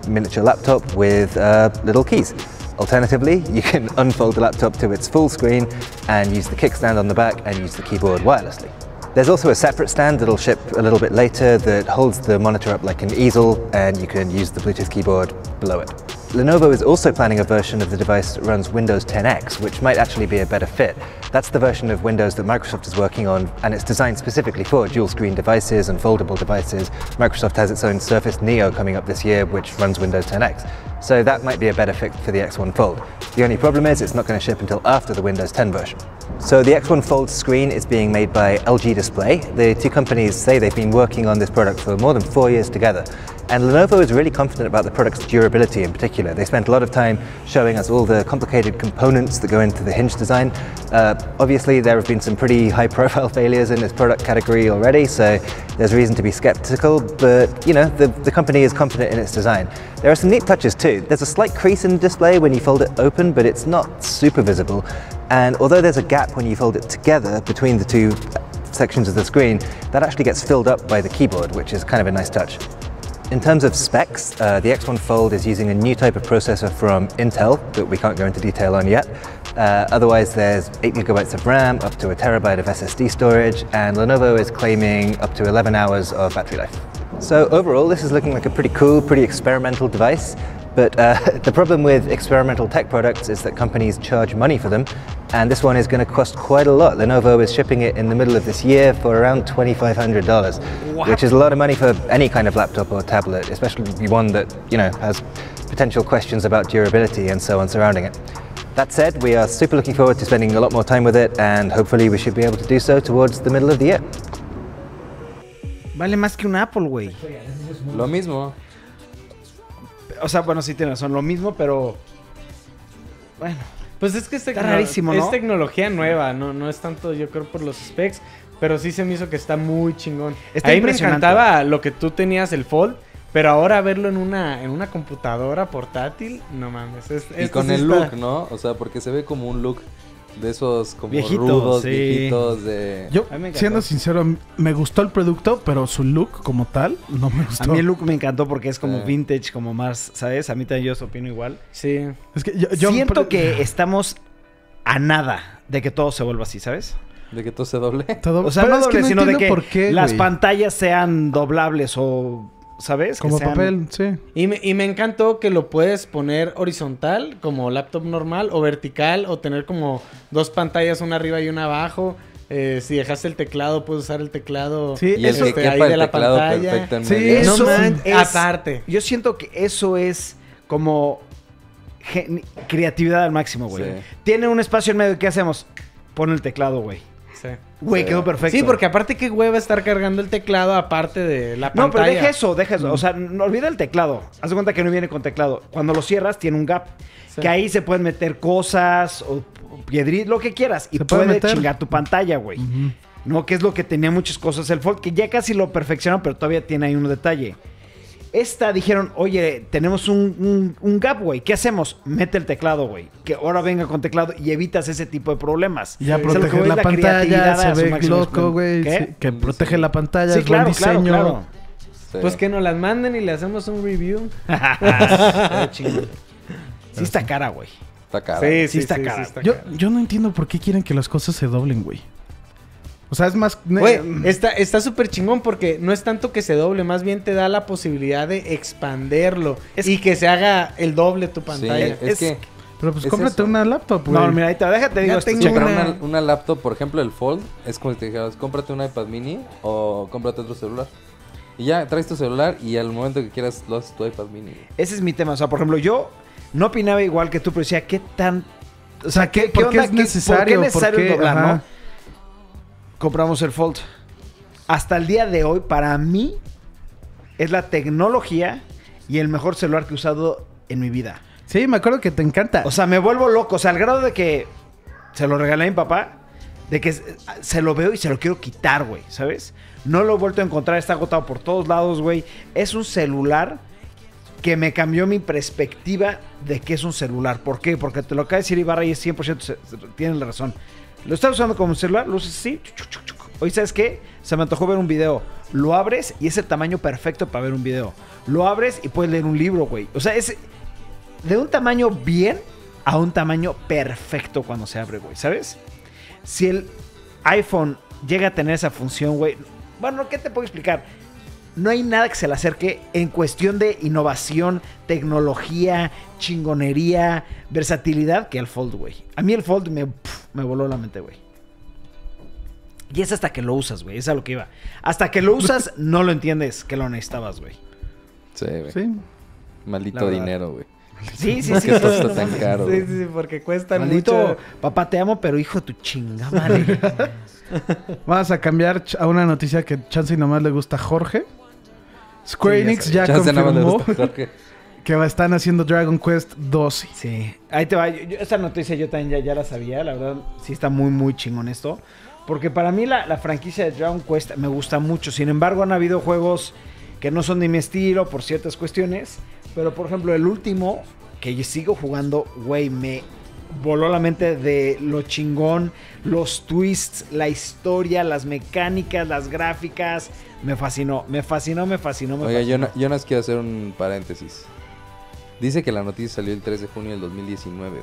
miniature laptop with uh, little keys. Alternatively, you can unfold the laptop to its full screen and use the kickstand on the back and use the keyboard wirelessly. There's also a separate stand that'll ship a little bit later that holds the monitor up like an easel and you can use the Bluetooth keyboard below it. Lenovo is also planning a version of the device that runs Windows 10X, which might actually be a better fit. That's the version of Windows that Microsoft is working on, and it's designed specifically for dual screen devices and foldable devices. Microsoft has its own Surface Neo coming up this year, which runs Windows 10X. So that might be a better fit for the X1 Fold. The only problem is it's not going to ship until after the Windows 10 version. So the X1 Fold screen is being made by LG Display. The two companies say they've been working on this product for more than four years together. And Lenovo is really confident about the product's durability in particular. They spent a lot of time showing us all the complicated components that go into the hinge design. Uh, obviously, there have been some pretty high profile failures in this product category already, so there's reason to be skeptical, but you know, the, the company is confident in its design. There are some neat touches too. There's a slight crease in the display when you fold it open, but it's not super visible. And although there's a gap when you fold it together between the two sections of the screen, that actually gets filled up by the keyboard, which is kind of a nice touch. In terms of specs, uh, the X1 Fold is using a new type of processor from Intel that we can't go into detail on yet. Uh, otherwise, there's 8 gigabytes of RAM, up to a terabyte of SSD storage, and Lenovo is claiming up to 11 hours of battery life. So overall, this is looking like a pretty cool, pretty experimental device. But uh, the problem with experimental tech products is that companies charge money for them, and this one is going to cost quite a lot. Lenovo is shipping it in the middle of this year for around $2,500, which is a lot of money for any kind of laptop or tablet, especially one that you know has potential questions about durability and so on surrounding it. That said, we are super looking forward to spending a lot more time with it, and hopefully we should be able to do so towards the middle of the year. Vale más que un Apple, güey. Lo mismo. O sea, bueno, sí tiene razón, lo mismo, pero. Bueno. Pues es que es, Está tecno- rarísimo, es ¿no? tecnología nueva, no, no es tanto yo creo por los specs, pero sí se me hizo que está muy chingón. Está Ahí me encantaba lo que tú tenías el Fold, pero ahora verlo en una en una computadora portátil, no mames. es- Y con sí el está- look, ¿no? O sea, porque se ve como un look de esos como Viejitos, rudos, sí. viejitos de... Yo, A siendo sincero, me gustó el producto, pero su look como tal no me A gustó. mí el look me encantó porque es como Sí. vintage, como más, ¿sabes? A mí también yo opino igual. Sí. Es que yo, yo- Siento que estamos a nada de que todo se vuelva así, ¿sabes? De que todo se doble. todo- O sea, pero no doble, sino de que por qué, las güey. pantallas sean doblables o, ¿sabes? Que Como sean- papel, sí. Y me, y me encantó que lo puedes poner horizontal, como laptop normal, o vertical, o tener como dos pantallas, una arriba y una abajo. Eh, si dejaste el teclado, puedes usar el teclado Sí, Y el eso- este, ahí de la pantalla. Sí. Eso No man- es- aparte. Yo siento que eso es como creatividad al máximo, güey. Sí. Tiene un espacio en medio, ¿qué hacemos? Pon el teclado, güey. Sí. Güey, quedó perfecto. Sí, porque aparte qué hueva estar cargando el teclado aparte de la No, pantalla. pero deja eso, deja eso. O sea, no olvida el teclado. Haz de cuenta que no viene con teclado. Cuando lo cierras, tiene un gap. Sí. Que ahí se pueden meter cosas o piedritas, lo que quieras. Y Se puede chingar tu pantalla, güey. No, que es lo que tenía muchas cosas el Fold, que ya casi lo perfeccionaron, pero todavía tiene ahí un detalle. Esta dijeron, oye, tenemos un, un- un gap, güey. ¿Qué hacemos? Mete el teclado, güey. Que ahora venga con teclado y evitas ese tipo de problemas. Ya O sea, lo que protege voy es la pantalla, se ve loco, güey. Sí, que protege la pantalla, Sí, es claro, diseño. claro. Sí. Pues que nos las manden y le hacemos un review. Sí está cara, güey. Está caro. Sí, Sí está cara. Yo, yo no entiendo por qué quieren que las cosas se doblen, güey. O sea, es más... Güey, está está súper chingón porque no es tanto que se doble, más bien te da la posibilidad de expanderlo Es- y que se haga el doble tu Sí, pantalla. es, Es- que Pero pues es cómprate eso. una laptop, güey. No, mira, ahí te déjate, digo tengo una- una, una laptop, por ejemplo, el Fold, es como si te dijeras, cómprate un iPad mini o cómprate otro celular. Y ya traes tu celular y al momento que quieras lo haces tu iPad mini. Ese es mi tema. O sea, por ejemplo, yo no opinaba igual que tú, pero decía, ¿qué tan. O sea, ¿qué, ¿por qué es ¿Qué- necesario? ¿Por qué es necesario ¿Por qué? doblar, Ajá. no? Compramos el Fold. Hasta el día de hoy, para mí, es la tecnología y el mejor celular que he usado en mi vida. Sí, me acuerdo que te encanta. O sea, me vuelvo loco. O sea, al grado de que se lo regalé a mi papá, de que se- lo veo y se lo quiero quitar, güey, ¿sabes? No lo he vuelto a encontrar, está agotado por todos lados, güey. Es un celular que me cambió mi perspectiva de qué es un celular. ¿Por qué? Porque te lo acaba de decir Ibarra y es 100%, se- se- tienen la razón. Lo estás usando como celular, lo usas así. Hoy, ¿sabes qué? Se me antojó ver un video. Lo abres y es el tamaño perfecto para ver un video. Lo abres y puedes leer un libro, güey. O sea, es de un tamaño bien a un tamaño perfecto cuando se abre, güey, ¿sabes? Si el iPhone llega a tener esa función, güey, bueno, ¿qué te puedo explicar? No hay nada que se le acerque en cuestión de innovación, tecnología, chingonería, versatilidad que el Fold, güey. A mí el Fold me, voló la mente, güey. Y es hasta que lo usas, güey. Es a lo que iba. Hasta que lo usas, no lo entiendes que lo necesitabas, güey. Sí, güey. Sí. Maldito dinero, güey. Sí, sí, ¿Por sí. sí, tan sí. caro? Sí, sí, sí, porque cuestan Maldito, mucho. papá, te amo, pero hijo de tu chinga madre. Vamos a cambiar a una noticia que chance y nomás le gusta a Jorge. Square Sí, Enix ya, confirmó que están haciendo Dragon Quest 12. Sí, ahí te va. Yo- yo- esta noticia yo también ya, ya la sabía. La verdad, sí está muy, muy chingón esto. Porque para mí la, la franquicia de Dragon Quest me gusta mucho. Sin embargo, han habido juegos que no son de mi estilo por ciertas cuestiones. Pero por ejemplo, el último que yo sigo jugando, güey, me voló la mente de lo chingón, los twists, la historia, las mecánicas, las gráficas. Me fascinó, me fascinó, me fascinó, me Oiga, yo, fascinó. no- yo nos quiero hacer un paréntesis. Dice que la noticia salió el 3 de junio del 2019, güey.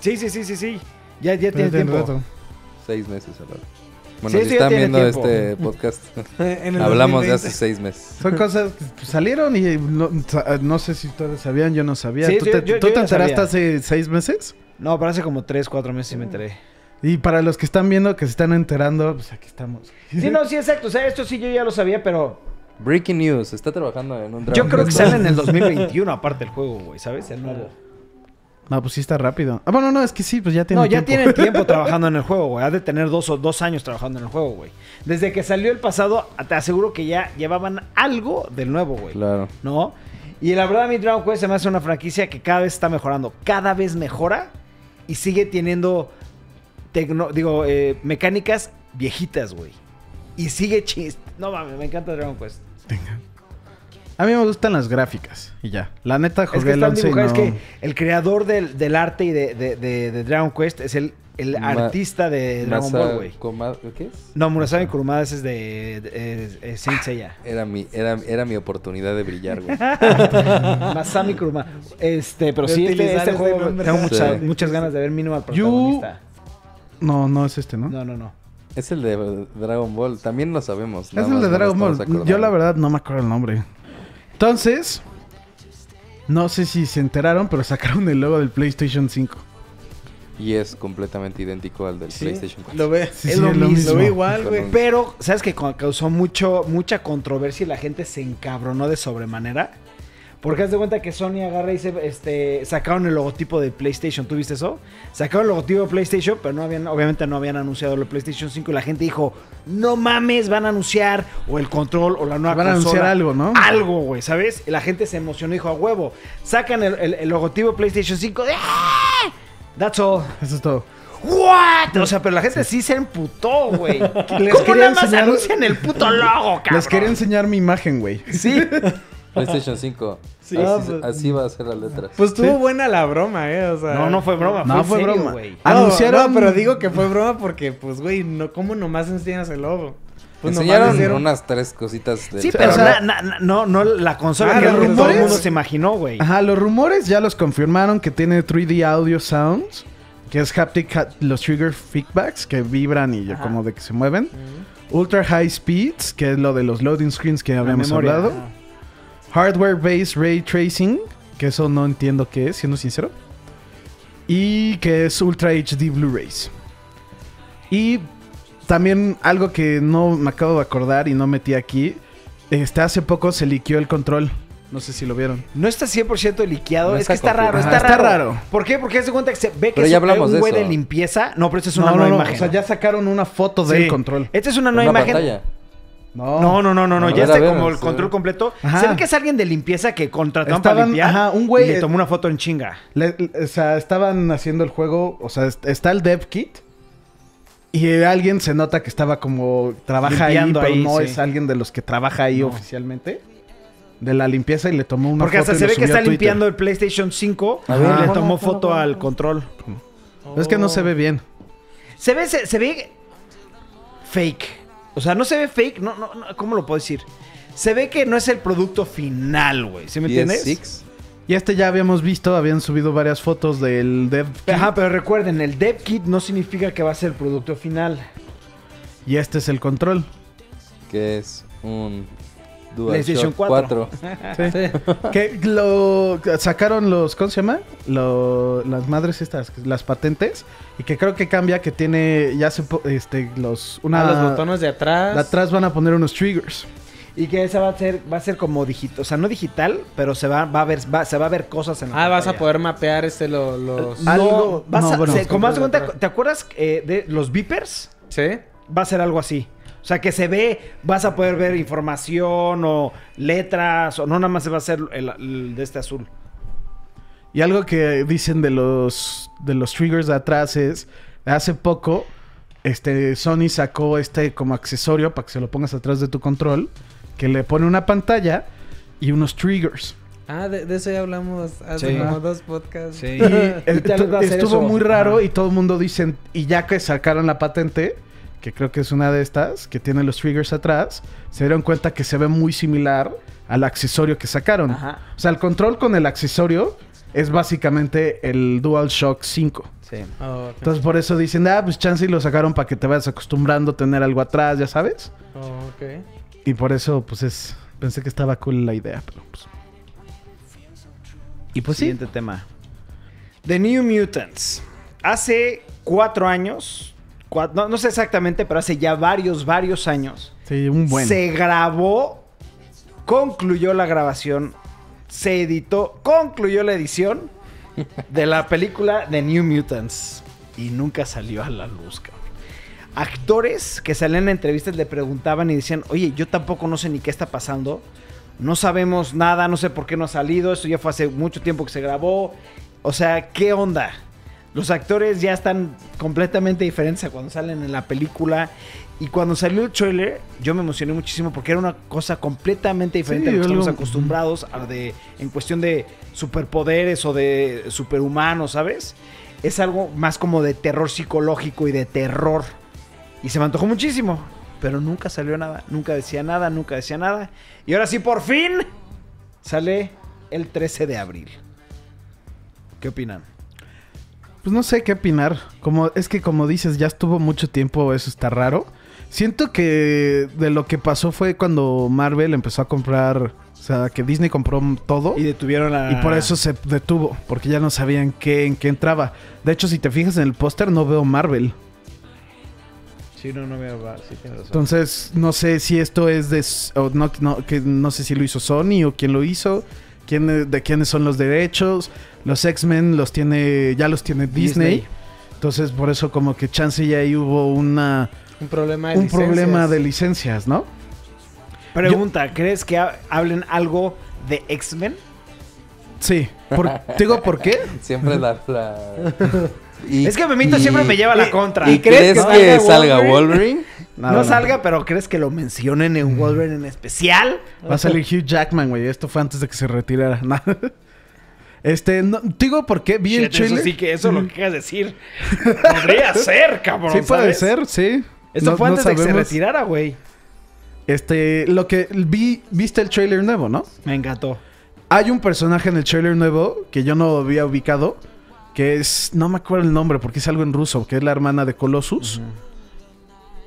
Sí, sí, sí, sí, sí. Ya, ya tiene tiempo. rato. Seis meses a la Bueno, Sí, si sí, ya están tiene viendo tiempo. este podcast, En el hablamos de 2020. hace seis meses. Son cosas que pues, salieron y no, sa- no sé si ustedes sabían, yo no sabía. Sí, ¿Tú sí, te, yo- tú yo te ya enteraste sabía. hace seis meses? No, pero hace como 3, 4 meses sí me enteré. Y para los que están viendo, que se están enterando, pues aquí estamos. Sí, no, sí, exacto. O sea, esto sí yo ya lo sabía, pero Breaking news, está trabajando en un yo creo que sale en el 2021 aparte el juego, güey, ¿sabes? El nuevo. No, pues sí está rápido. Ah, bueno, no, es que sí, pues ya tiene No, ya tiempo. tienen tiempo trabajando en el juego, güey. Ha de tener dos o dos años trabajando en el juego, güey. Desde que salió el pasado, te aseguro que ya llevaban algo del nuevo, güey. Claro. ¿No? Y la verdad, mi Dragon Quest se me hace una franquicia que cada vez está mejorando. Cada vez mejora y sigue teniendo, tecno- digo, eh, mecánicas viejitas, güey. Y sigue chist. No mames, me encanta Dragon Quest. A mí me gustan las gráficas y ya. La neta Es jugué que el están 11 y no... es que el creador del, del arte y de, de- de- de Dragon Quest es el, el Ma- artista de Dragon Masa- Ball, güey. Koma- ¿Qué es? No, Murasami Kurumada ese es de, de- eh, Saint Seiya. Era mi, era, era mi oportunidad de brillar, güey. Masami Kurumada. Este, pero sí, este, este juego tengo muchas, Sí. muchas ganas de ver mínimo al You- protagonista. No, no es este, ¿no? No, no, no. Es el de Dragon Ball, también lo sabemos. es el de Dragon Ball. Yo la verdad no me acuerdo el nombre. Entonces, no sé si se enteraron, pero sacaron el logo del PlayStation 5. Y es completamente idéntico al del Sí, PlayStation 4. Lo ve. Sí, Es sí, lo es lo mismo. mismo. Lo ve igual, güey. Pero, ¿sabes que causó mucho, mucha controversia y la gente se encabronó de sobremanera? Porque haz de cuenta que Sony agarra y se, este, sacaron el logotipo de PlayStation. ¿Tú viste eso? Sacaron el logotipo de PlayStation, pero no habían, obviamente no habían anunciado el PlayStation 5. Y la gente dijo, no mames, van a anunciar o el control o la nueva Van a anunciar algo, ¿no? Algo, güey, ¿sabes? Y la gente se emocionó y dijo, a huevo. Sacan el, el- el logotipo de PlayStation 5. ¡Ah! That's all. Eso es todo. ¿What? O sea, pero la gente sí se emputó, güey. Les ¿Cómo quería nada más enseñar- anuncian el puto logo, cabrón? Les quería enseñar mi imagen, güey. Sí. PlayStation 5. Sí. así, Ah, pues- así va a ser las letras. Pues estuvo Sí. buena la broma, eh. O sea. No, no fue broma. No, fue, fue en serio, broma. Anunciaron- No, pero digo que fue broma porque, pues, güey, no, ¿cómo nomás enseñas el logo? Pues Enseñaron hicieron- unas tres cositas de... Sí, pero o sea- na- na- no, no la consola Ah, que todo el mundo se imaginó, güey. Ajá, los rumores ya los confirmaron que tiene 3D Audio Sounds, que es haptic, ha- los trigger feedbacks que vibran y Ajá. como de que se mueven. Ultra High Speeds, que es lo de los loading screens que La habíamos hablado. ajá. Hardware Based Ray Tracing, que eso no entiendo qué es, siendo sincero. Y que es Ultra HD Blu-rays. Y también algo que no me acabo de acordar y no metí aquí. Este, hace poco se liqueó el control. No sé si lo vieron. No está 100% liqueado. No es que está raro, está, Ajá, está raro. raro. ¿Por qué? Porque se cuenta que se ve que es un- de güey de limpieza. No, pero esta es una no, nueva no, no. imagen. O sea, ya sacaron una foto del Sí. control. Esta es una Una nueva imagen. pantalla. No, No, no, no, no, Ya está como el sí. control completo. Ajá. Se ve que es alguien de limpieza que contrataron para limpiar. ajá, un güey- Y le tomó una foto en chinga. Le- le- o sea, estaban haciendo el juego, o sea, est- está el dev kit y alguien se nota que estaba como trabaja ahí, pero ahí, no sí. es alguien de los que trabaja ahí No. oficialmente. De la limpieza y le tomó una Porque foto hasta y se ve que está limpiando el PlayStation 5 A y le tomó foto al control. Es que no se ve bien. Se ve, se, se ve fake. O sea, no se ve fake. No, no, no, ¿Cómo lo puedo decir? Se ve que no es el producto final, güey. ¿Sí me entiendes? PS6. Y este ya habíamos visto, habían subido varias fotos del Dev Kit, Ajá, pero recuerden, el Dev Kit no significa que va a ser el producto final. y este es el control. Que es un PlayStation DualShock 4. 4. que lo sacaron los, ¿cómo se llama? Lo- las madres estas, las patentes, y que creo que cambia, que tiene, ya se, este, los, una, Ah, los botones de atrás. de atrás van a poner unos triggers. Y que esa va a ser, va a ser como digital, o sea, no digital, pero se va, va a ver, va- se va a ver cosas en la Ah, vas a poder mapear este lo- los... No, Algo- vas no, a- bueno. se- como cuenta. ¿te acuerdas eh, de los beepers? ¿Sí? Va a ser algo así. O sea, que se ve, vas a poder ver información o letras, o no nada más se va a hacer el, el de este azul. Y algo que dicen de los de los triggers de atrás es hace poco este Sony sacó este como accesorio para que se lo pongas atrás de tu control, que le pone una pantalla y unos triggers. Ah, de, de eso ya hablamos hace Sí. como dos podcasts. Y Y ser estuvo eso. muy raro Ajá. y todo el mundo dice y ya que sacaron la patente, que creo que es una de estas que tiene los triggers atrás, se dieron cuenta que se ve muy similar al accesorio que sacaron. Ajá. O sea, el control con el accesorio es básicamente el DualShock 5. Sí. Oh, ok. Entonces por eso dicen, ah, pues chance y lo sacaron para que te vayas acostumbrando a tener algo atrás, ya sabes. Oh, ok. Y por eso, pues es, pensé que estaba cool la idea, pero pues... Y pues sí, Siguiente tema. The New Mutants. Hace cuatro años, no, no sé exactamente, pero hace ya varios, varios años, sí, un buen. se grabó, concluyó la grabación, se editó, concluyó la edición de la película The New Mutants. Y nunca salió a la luz, cabrón. Actores que salían en entrevistas le preguntaban y decían, oye, yo tampoco no sé ni qué está pasando. No sabemos nada, no sé por qué no ha salido. Esto ya fue hace mucho tiempo que se grabó. O sea, ¿qué onda? Los actores ya están completamente diferentes a cuando salen en la película. Y cuando salió el trailer, yo me emocioné muchísimo porque era una cosa completamente diferente Sí, a lo que estamos acostumbrados a de, en cuestión de superpoderes o de superhumanos, ¿sabes? Es algo más como de terror psicológico y de terror. Y se me antojó muchísimo. Pero nunca salió nada. Nunca decía nada, nunca decía nada. Y ahora sí, por fin, sale el 13 de abril. ¿Qué opinan? Pues no sé qué opinar. Como, es que como dices, ya estuvo mucho tiempo, eso está raro. Siento que de lo que pasó fue cuando Marvel empezó a comprar, o sea, que Disney compró todo. Y detuvieron la... Y por eso se detuvo, porque ya no sabían qué, en qué entraba. De hecho, si te fijas en el póster, no veo Marvel. Sí, no, no a. Sí, tienes razón. Entonces, no sé si esto es de... O no, no, que no sé si lo hizo Sony o quién lo hizo. Quién, de quiénes son los derechos. Los X-Men los tiene... Ya los tiene Disney. Disney. Entonces, por eso como que chance ya ahí hubo una... Un problema de Un licencias. problema de licencias, ¿no? Pregunta, ¿crees que ha- hablen algo de X-Men? Sí. Por, ¿Te digo por qué? Siempre la... la- Y- Es que Memito y- siempre me lleva la y- contra. ¿Y ¿Y crees, crees que, que salga salga Wolverine? Wolverine? No, salga, pero ¿crees que lo mencionen en Wolverine en especial? Va a salir Hugh Jackman, güey. Esto fue antes de que se retirara. este, no, te digo por qué. Vi el Shit, eso trailer. sí que eso lo que quieres decir. Podría ser, cabrón. Sí puede ¿sabes? ser, sí. Esto No- fue no antes de que se retirara, güey. Este, lo que vi, viste el trailer nuevo, ¿no? Me encantó. Hay un personaje en el trailer nuevo que yo no había ubicado, que es, no me acuerdo el nombre porque es algo en ruso, que es la hermana de Colossus,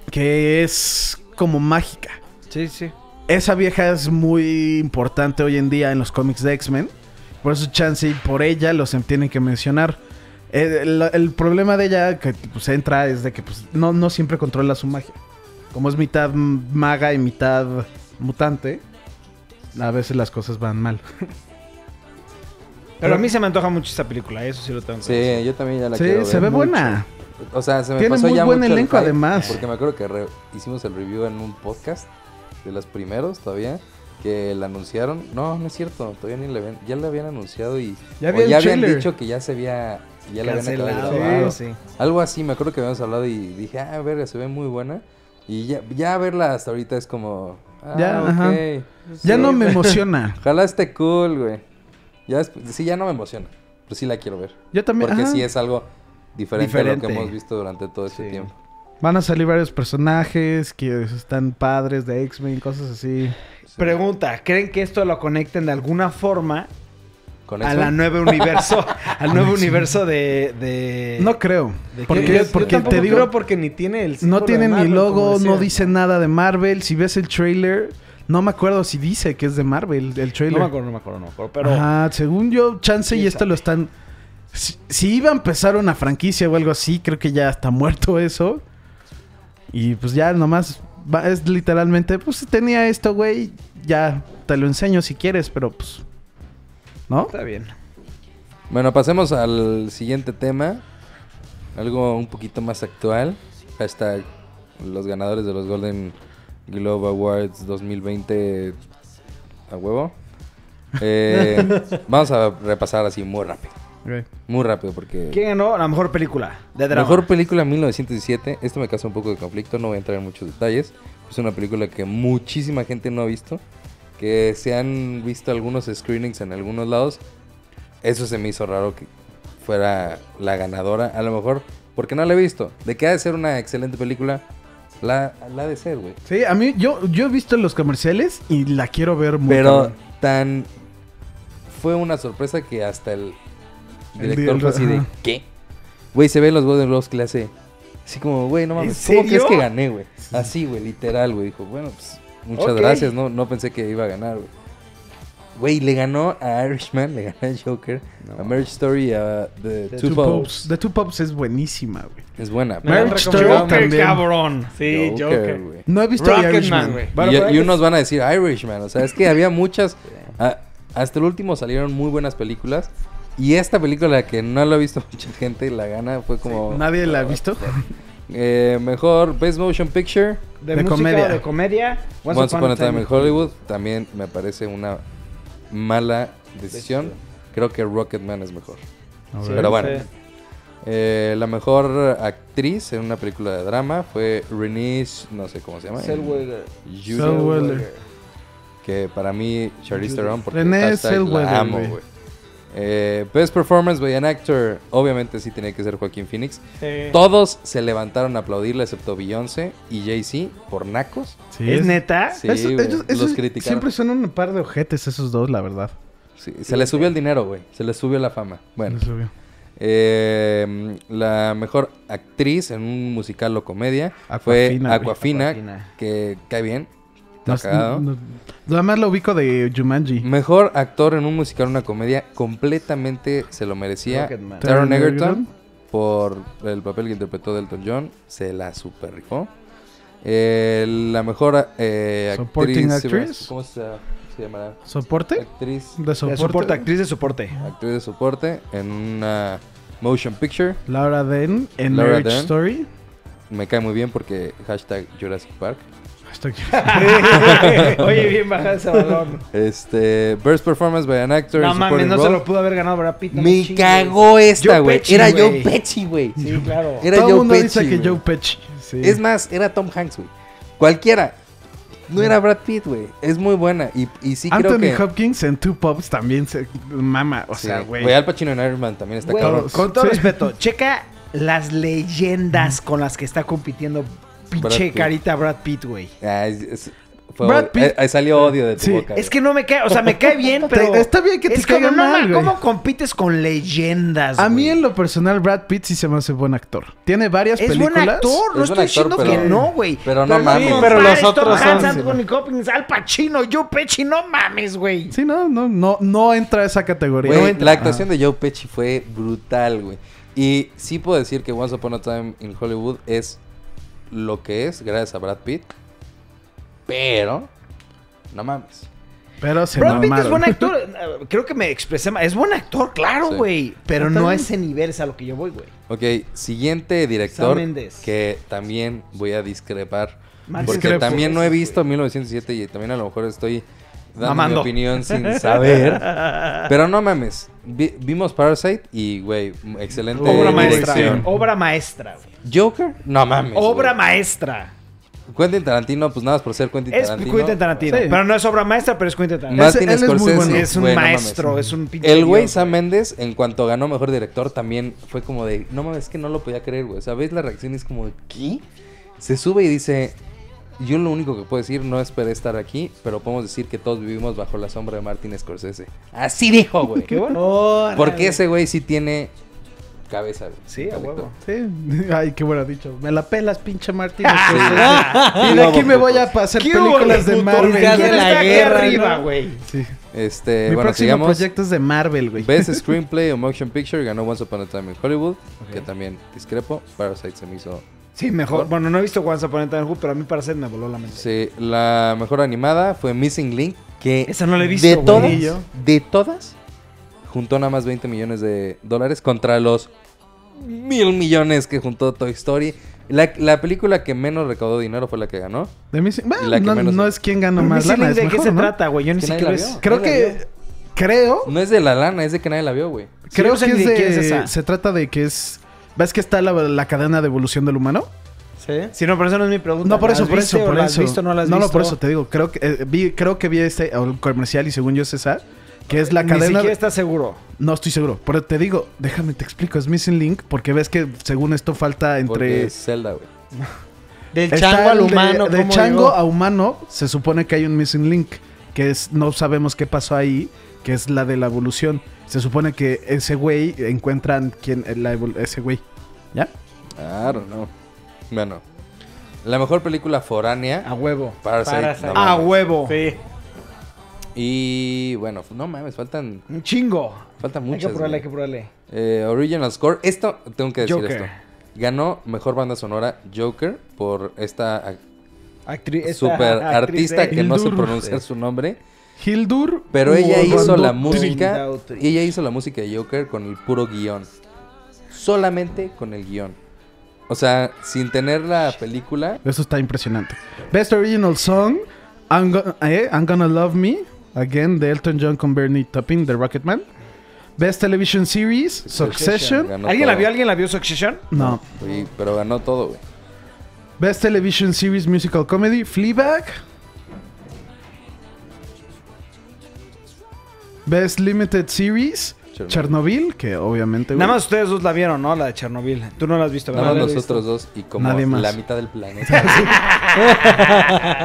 que es como mágica. Sí, sí. Esa vieja es muy importante hoy en día en los cómics de X-Men. Por eso chance y por ella los em- tienen que mencionar. El, el problema de ella que pues, entra es de que pues, no, no siempre controla su magia. Como es mitad maga y mitad mutante, a veces las cosas van mal. Pero a mí se me antoja mucho esta película, eso sí lo tengo que decir. Sí, yo también ya la Sí, quiero ver. se ve mucho. buena. O sea, se me Tiene pasó muy ya buen mucho el elenco, hype, además. Porque me acuerdo que re- hicimos el review en un podcast de los primeros todavía. Que la anunciaron. No, no es cierto. Todavía ni le habían. Ya le habían anunciado y. Ya había ya habían dicho que ya se había. Ya le habían acabado de Cancelado, grabar. sí. Algo así, me acuerdo que habíamos hablado y dije, ah, verga, se ve muy buena. Y ya, ya verla hasta ahorita es como. Ah, Ya, ajá. Ya Sí. no me emociona. Ojalá esté cool, güey. Ya sí, ya no me emociona. Pero sí la quiero ver. Yo también. Porque ajá. sí es algo diferente, a lo que hemos visto durante todo este Sí. tiempo. Van a salir varios personajes que están padres de X-Men, cosas así. Pregunta, ¿creen que esto lo conecten de alguna forma con a eso. la nueva universo, al nuevo universo de, de- No creo. ¿De Porque, qué? Yo- porque te digo, creo porque ni tiene el no tiene ni logo, no dice nada de Marvel. Si ves el trailer, no me acuerdo si dice que es de Marvel, el No trailer. me acuerdo, no me acuerdo, no me acuerdo. Pero Ajá, según yo, Chance y ¿Quién esto sabe? lo están... Si, si iba a empezar una franquicia o algo así, creo que ya está muerto eso. Y pues ya nomás va- es literalmente, pues tenía esto, güey, ya te lo enseño si quieres, pero pues... ¿No? está bien. Bueno, pasemos al siguiente tema. Algo un poquito más actual. Hashtag los ganadores de los Golden Globe Awards 2020 a huevo. Eh, vamos a repasar así muy rápido. Muy rápido porque... ¿Quién ganó la mejor película de drama? Mejor película 1917. Esto me causa un poco de conflicto, no voy a entrar en muchos detalles. Es una película que muchísima gente no ha visto. Que se han visto algunos screenings en algunos lados. Eso se me hizo raro que fuera la ganadora. A lo mejor, porque no la he visto. De que ha de ser una excelente película, la, la ha de ser, güey. Sí, a mí, yo, yo he visto los comerciales y la quiero ver muy Pero tan. Fue una sorpresa que hasta el El director di- fue así de. ¿Qué? Güey, se ven los Golden Globes que le hace. Así como, güey, no mames. ¿En ¿Cómo crees que gané, güey? Así, güey, literal, güey. Dijo, bueno, pues muchas gracias. No, no pensé que iba a ganar, güey. Güey, le ganó a Irishman, le ganó a Joker, a Marriage Story, a The, The Two. Popes. The Two Popes es buenísima, güey. Es buena. Marriage Story Joker, también. cabrón. Sí, Joker. güey. No he visto The Rocketman, Irishman. güey. Y, unos van a decir Irishman. O sea, es que había muchas. a- hasta el último salieron muy buenas películas. Y esta película que no la ha visto mucha gente, la gana fue como. ¿Nadie la ha visto? Eh, mejor Best Motion Picture. De, De música comedia. o de comedia. Once, Upon a Time in Hollywood. También me parece una mala decisión. Creo que Rocketman es mejor. Sí, Pero bueno. sí. Eh, la mejor actriz en una película de drama fue Renée, no sé cómo se llama. Zellweger. Judy, Zellweger. Que para mí, Charlize Theron, porque Renée la amo, güey. Eh, Best Performance by an Actor, obviamente sí tenía que ser Joaquín Phoenix. Sí. Todos se levantaron a aplaudirle, excepto Beyoncé y Jay-Z, por nacos. Sí, ¿Es neta? Sí, Eso- güey, ellos- los criticaron. Siempre son un par de ojetes esos dos, la verdad. Sí, se les subió el dinero, güey. Se les subió la fama. Bueno, eh, la mejor actriz en un musical o comedia fue. Aquafina, Aquafina. que cae bien. No, no- nada más lo ubico de Jumanji. Mejor actor en un musical o una comedia, completamente se lo merecía. Taron Egerton, por el papel que interpretó Delton John, se la super rifó. Eh, la mejor eh, Supporting actriz, actress. ¿cómo se, se llamará? ¿Soporte? Actriz, De De soporte. soporte, actriz de soporte. actriz de soporte en una motion picture. Laura Dern en Laura Marriage. Story. Me cae muy bien porque hashtag Jurassic Park. Oye, bien bajado ese balón. Este, Best Performance by an Actor. No mames, no se lo pudo haber ganado Brad Pitt. no Me chingues. cagó esta, güey. Era. Joe Pesci, güey. Sí, claro. Era Todo el Joe mundo dice que. Joe Pesci. sí. Es más, era Tom Hanks, güey. Cualquiera. No era Brad Pitt, güey. Es muy buena. Y, y sí creo Anthony que... Hopkins en Two Pops también se mama. O Sí. sea, güey. Güey, Al Pacino en Iron Man también está Güey, cabrón. con todo Sí. respeto, checa las leyendas con las que está compitiendo Brad pinche carita Brad Pitt, güey. Ah, es- es- fue Brad. Pitt- Eh, ahí salió odio de tu Sí. boca. Es güey. que no me cae, o sea, me cae bien, pero. Está bien que te es caiga mal, güey. ¿Cómo compites con leyendas? A mí en lo personal Brad Pitt sí se me hace buen actor. Tiene varias Es películas. buen actor, no Es buen estoy actor, diciendo pero- que no, güey. pero no mames. Tom Pero los otros Tom Hanks, sí, Anthony Hopkins, Al Pacino, Joe Pesci, no mames, güey. Sí, no, no, no, no entra a esa categoría. Güey, No entra. la actuación de Joe Pesci fue brutal, güey. Y sí puedo decir que Once Upon a Time in Hollywood es lo que es gracias a Brad Pitt. Pero, no mames. Pero se Brad Pitt es buen actor. Creo que me expresé mal. Es buen actor, claro, Sí. güey. Pero no a ese nivel es a lo que yo voy, güey. Ok, siguiente director que también voy a discrepar. Más Porque discrepo. también no he visto 1907 y también a lo mejor estoy dando Mamando. mi opinión sin saber. Pero no mames, vi- vimos Parasite y, güey, excelente Obra maestra. dirección. Obra maestra, güey. Joker, no mames. Obra güey. maestra. Quentin Tarantino, pues nada más por ser Quentin Es Tarantino. Quentin Tarantino. Sí. Pero no es obra maestra, pero es Quentin Tarantino. Martin Él es muy Scorsese, bueno. es un güey, no maestro, es un pinche. El güey dios, Sam Mendes, en cuanto ganó mejor director, también fue como de, no mames, es que no lo podía creer, güey. O sea, ves la reacción y es como, de, ¿qué? Se sube y dice, yo lo único que puedo decir, no esperé estar aquí, pero podemos decir que todos vivimos bajo la sombra de Martin Scorsese. Así dijo, güey. Qué bueno. Porque ese güey sí tiene cabeza, güey. Sí, a huevo. Sí. Ay, qué bueno dicho. Me la pelas, pinche Martín. Ah, y de aquí me voy a hacer ¿Qué películas de Marvel. ¿Quién de la está aquí guerra, güey? Sí. Este, Mi bueno, próximo sigamos. proyecto es de Marvel, güey. Best Screenplay o Motion Picture ganó Once Upon a Time in Hollywood, que también discrepo. Parasite se me hizo. Sí, mejor. Bueno, no he visto Once Upon a Time in Hollywood, pero a mí para ser me voló la mente. Sí, la mejor animada fue Missing Link, que Esa no la he visto, de güey. todas, Ni yo. de todas, juntó nada más 20 millones de dólares contra los mil millones que juntó Toy Story. La, la película que menos recaudó dinero fue la que ganó. De Y Bueno, la que no, menos- no es quien gana Pero más Missing lana, es ¿De qué mejor, se ¿no? trata, güey? Yo ni Que nadie siquiera la es. vio. Creo que... Creo... No es de la lana, es de que nadie la vio, güey. Creo que es de quién es esa. Se trata de que es... ¿Ves que está la, la cadena de evolución del humano? Sí. Si no, pero eso no es mi pregunta. No, por eso, ¿Las por eso, por eso. visto no no, visto? no, por eso te digo. Creo que eh, vi, creo que vi este el comercial y según yo es esa. Que es la Ni cadena... siquiera estás seguro. No estoy seguro. Pero te digo, déjame te explico. Es Missing Link porque ves que según esto falta Porque entre... es Zelda, güey. Del chango al de- humano. De, ¿cómo chango a humano se supone que hay un Missing Link. Que es... No sabemos qué pasó ahí. Que es la de la evolución. Se supone que ese güey encuentran quién... La ese güey. ¿Ya? Claro, no. Bueno. La mejor película foránea. A huevo. Parasite. Parasite. no A mames. huevo. Sí. Y bueno, no mames, faltan, Un chingo. faltan Hay que muchas. probarle, hay que probarle. Eh, original Score. Esto, tengo que decir Joker. esto. Ganó mejor banda sonora Joker por esta ac- Actri esta super actriz artista de- que no sé pronunciar su nombre. Hildur. Pero ella hizo la música. Y ella hizo la música de Joker con el puro guion. Solamente con el guion. O sea, sin tener la película. Eso está impresionante. Best Original Song, I'm, Go- eh, I'm Gonna Love Me, again, de Elton John con Bernie Taupin, de Rocketman. Best Television Series, Succession. ¿Alguien la vio? ¿Alguien la vio Succession? No. Sí, pero ganó todo, güey. Best Television Series Musical Comedy, Fleabag. Best Limited Series, Chernobyl. Chernobyl, que obviamente... güey, Nada más ustedes dos la vieron, ¿no? La de Chernobyl. Tú no la has visto, Nada ¿verdad? más La he nosotros visto. dos y como Nadie más. la mitad del planeta.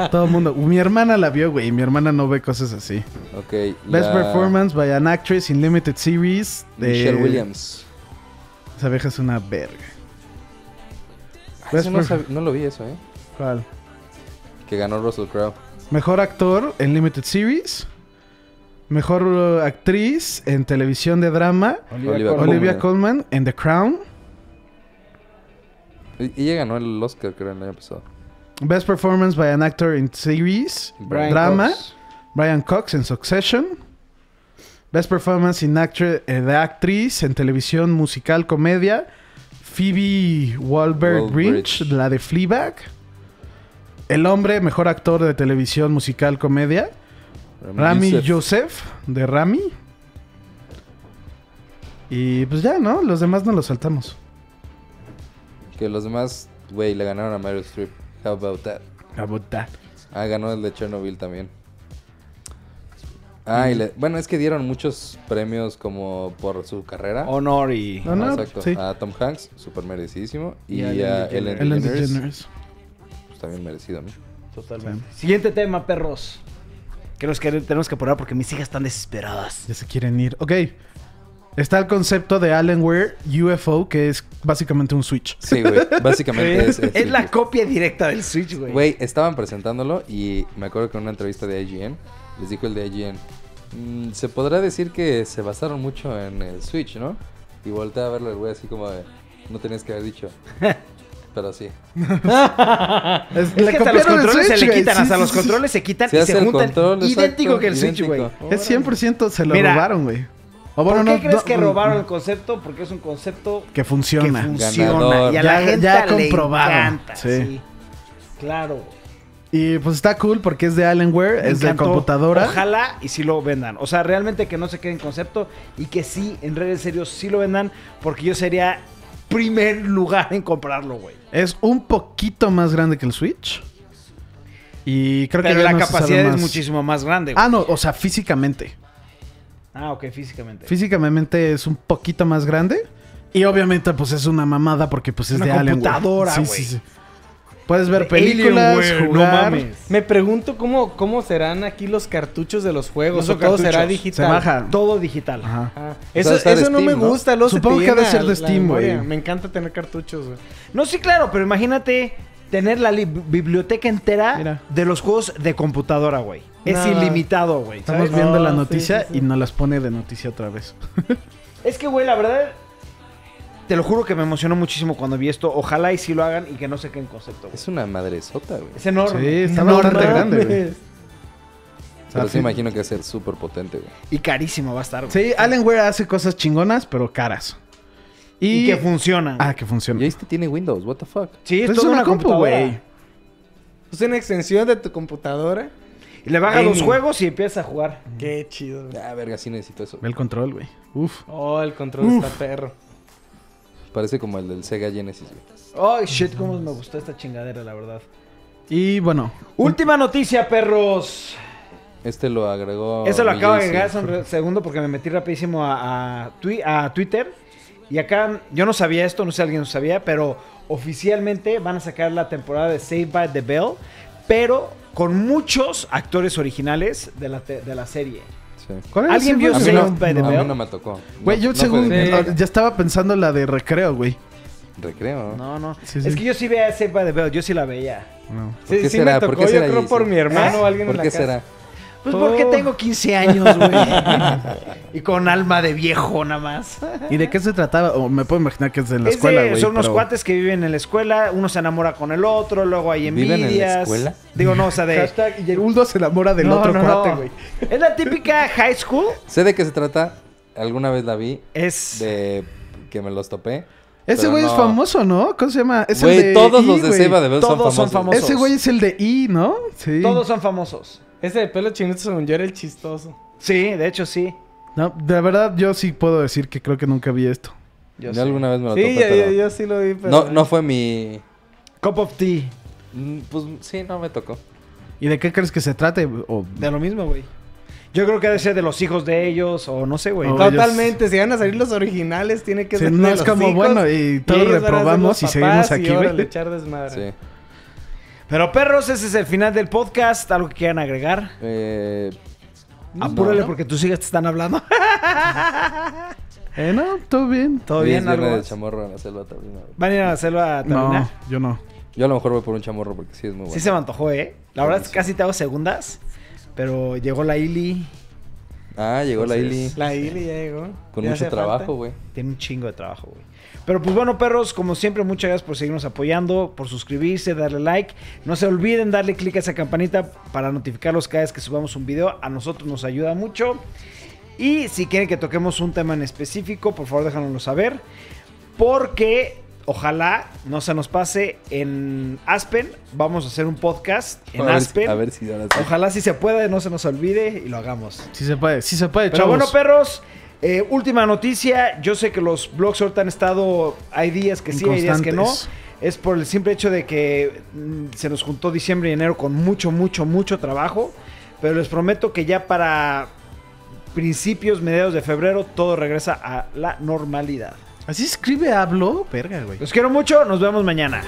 Todo el mundo... Mi hermana la vio, güey, y mi hermana no ve cosas así. ok. Best la- Performance by an Actress in Limited Series. de- Michelle Williams. Esa vieja es una verga. Eso no, sab- no lo vi eso, ¿eh? ¿Cuál? Que ganó Russell Crowe. Mejor actor en Limited Series. Mejor uh, actriz en televisión de drama. Olivia Colman. Olivia Colman en The Crown. Y- Ella ganó el Oscar, creo, el año pasado. Best Performance by an Actor in Series. Brian drama. Cox. Brian Cox en Succession. Best Performance in actor, eh, de Actriz en televisión musical comedia. Phoebe Wahlberg-Bridge, Wahlberg. la de Fleabag. El hombre, mejor actor de televisión musical comedia. Rami. Joseph, de Rami. Y pues ya, ¿no? Los demás no los saltamos. Que los demás, güey, le ganaron a Meryl Streep. How about that? About that. Ah, ganó el de Chernobyl también. Ah, y le- bueno, es que dieron muchos premios como por su carrera. Honor y... No, no, Exacto. sí. A Tom Hanks, súper merecidísimo. Y, Y a a Ellen DeGeneres. Ellen DeGeneres, DeGeneres. pues, también merecido, ¿no? Totalmente. Siguiente tema, perros. Que nos que tenemos que apurar porque mis hijas están desesperadas. Ya se quieren ir. Ok. Está el concepto de Alienware UFO, que es básicamente un Switch. Sí, güey. Básicamente es... Es, es la Switch. copia directa del Switch, güey. Güey, estaban presentándolo y me acuerdo que en una entrevista de IGN les dijo el de IGN, "Mm, se podrá decir que se basaron mucho en el Switch, ¿no? Y volteé a verlo el güey así como de, no tenías que haber dicho. Pero sí. Es, Es que hasta los controles se le quitan, hasta los Sí, controles se quitan y se el juntan control, idéntico exacto, que el Switch, güey. Es 100% se lo Mira, robaron, güey. ¿Por qué no- crees no- que robaron el concepto? Porque es un concepto Que funciona. que funciona Ganador. y a Ya- la gente ya le comprobado. encanta. Sí. Sí. Claro. Y pues está cool porque es de Alienware, Me es de computadora. Ojalá y sí lo vendan. O sea, realmente que no se quede en concepto y que sí, en redes serios, sí lo vendan. Porque yo sería primer lugar en comprarlo, güey. Es un poquito más grande que el Switch. Y creo que Pero ya la no capacidad es muchísimo más grande. güey. Ah, no, o sea, físicamente. Ah, ok, físicamente. Físicamente es un poquito más grande. Y obviamente, pues es una mamada porque pues es Una de computadora, Sí, güey. sí, sí. Puedes ver películas, Alien, güey, jugar. No mames. Me pregunto cómo, cómo serán aquí los cartuchos de los juegos. No o todo será digital. Se baja. Todo digital. Ajá. Ah, eso eso no me gusta, Supongo que ha de llena ser de Steam, güey. Me encanta tener cartuchos, güey. No, sí, claro, pero imagínate tener la li- biblioteca entera Mira. de los juegos de computadora, güey. Es Nada. ilimitado, güey. Estamos viendo la sí, noticia sí, sí. y nos las pone de noticia otra vez. Es que, güey, la verdad, te lo juro que me emocionó muchísimo cuando vi esto. Ojalá y sí lo hagan y que no se queden concepto. güey. Es una madresota, güey. Es enorme. Sí, está Enorme. bastante grande, güey. Pero sí sí. imagino que va a ser súper potente, güey. Y carísimo va a estar, güey. Sí, Alienware hace cosas chingonas, pero caras. Y, que funcionan. Ah, que funciona. Y este tiene Windows, what the fuck. sí, es Pues es una, una compu, computadora. güey. Es una extensión de tu computadora. Y le bajas los juegos y empiezas a jugar. Qué chido. güey. Ah, verga, sí necesito eso. Ve el control, güey. Uf. Oh, el control está perro. Parece como el del Sega Genesis. Ay, shit, cómo me gustó esta chingadera, la verdad. Y bueno, Última noticia, perros. Este lo agregó. Eso lo acabo de agregar hace un segundo porque me metí rapidísimo a, a, twi- a Twitter. Y acá, yo no sabía esto, no sé si alguien lo sabía, pero oficialmente van a sacar la temporada de Saved by the Bell, pero con muchos actores originales de la, te- de la serie. Sí. ¿cuál es ¿Alguien vio Saved no, by the a mí no me tocó. Güey, No- yo no según ya estaba pensando la de recreo, güey. Recreo, ¿no? No, no. Sí, sí. Es que yo sí veía Saved by the Bell, yo sí la veía. No. ¿Por Sí, qué sí será? me ¿Por yo creo mi hermano o alguien ¿Por en la qué casa. será? Pues Oh. porque tengo 15 años, güey. y con alma de viejo nada más. ¿Y de qué se trataba? O me puedo imaginar que es en la Es escuela, güey. son unos pero- cuates que viven en la escuela, uno se enamora con el otro, luego hay ¿Viven en la envidias. escuela? Digo, no, o sea, de... Hashtag y el Uldo se enamora del No, otro no, cuate, no. güey. Es la típica high school. Sé de qué se trata. Alguna vez la vi. Es... De que me los topé. Ese güey es no. famoso, ¿no? ¿Cómo se llama? Es el Güey, de todos I, los de. Seba de son Todos son famosos. famosos. Ese güey es el de I, ¿no? Sí. Todos son famosos. Ese de pelo chinito según yo era el chistoso. Sí, de hecho sí. No, de verdad, yo sí puedo decir que creo que nunca vi esto. Yo Yo, sí. alguna vez me lo Sí, topé, yo, pero... yo- yo sí lo vi, pero... No, no fue mi... Cup of tea. Mm, Pues sí, no me tocó. ¿Y de qué crees que se trate? O... De lo mismo, güey. Yo creo que debe ser de los hijos de ellos o no sé, güey. Totalmente, si van a salir los originales, tiene que Sí, ser no de es los como, hijos, bueno, y todos ellos ser reprobamos y seguimos aquí, güey. órale, echar desmadre. Sí. Pero perros, ese es el final del podcast. ¿Algo que quieran agregar? Eh, Apúrale no. porque tus hijas te están hablando. Eh, no, todo bien. ¿Todo bien? ¿Algo de chamorro en la selva güey. ¿Van a ir a la selva a terminar? No, yo no. Yo a lo mejor voy por un chamorro porque sí es muy bueno. Sí se me antojó, ¿eh? La verdad es que casi te hago segundas. Pero llegó la Ili. Ah, llegó la Ili. La Ili ya llegó. Con Ya mucho trabajo, güey. Tiene un chingo de trabajo, güey. Pero pues bueno, perros, como siempre, muchas gracias por seguirnos apoyando, por suscribirse, darle like. No se olviden darle click a esa campanita para notificarlos cada vez que subamos un video. A nosotros nos ayuda mucho. Y si quieren que toquemos un tema en específico, por favor déjanoslo saber. Porque ojalá no se nos pase en Aspen. Vamos a hacer un podcast en A ver si- Aspen. a ver si ahora sí. Ojalá si se pueda, no se nos olvide y lo hagamos. Sí se puede, sí se puede, Pero chavos. bueno, perros, eh, última noticia. Yo sé que los blogs ahorita han estado. Hay días que sí, hay días que no. Es por el simple hecho de que mm, se nos juntó diciembre y enero con mucho, mucho, mucho trabajo. Pero les prometo que ya para principios, mediados de febrero, todo regresa a la normalidad. Así escribe hablo, verga, güey. Los quiero mucho, nos vemos mañana.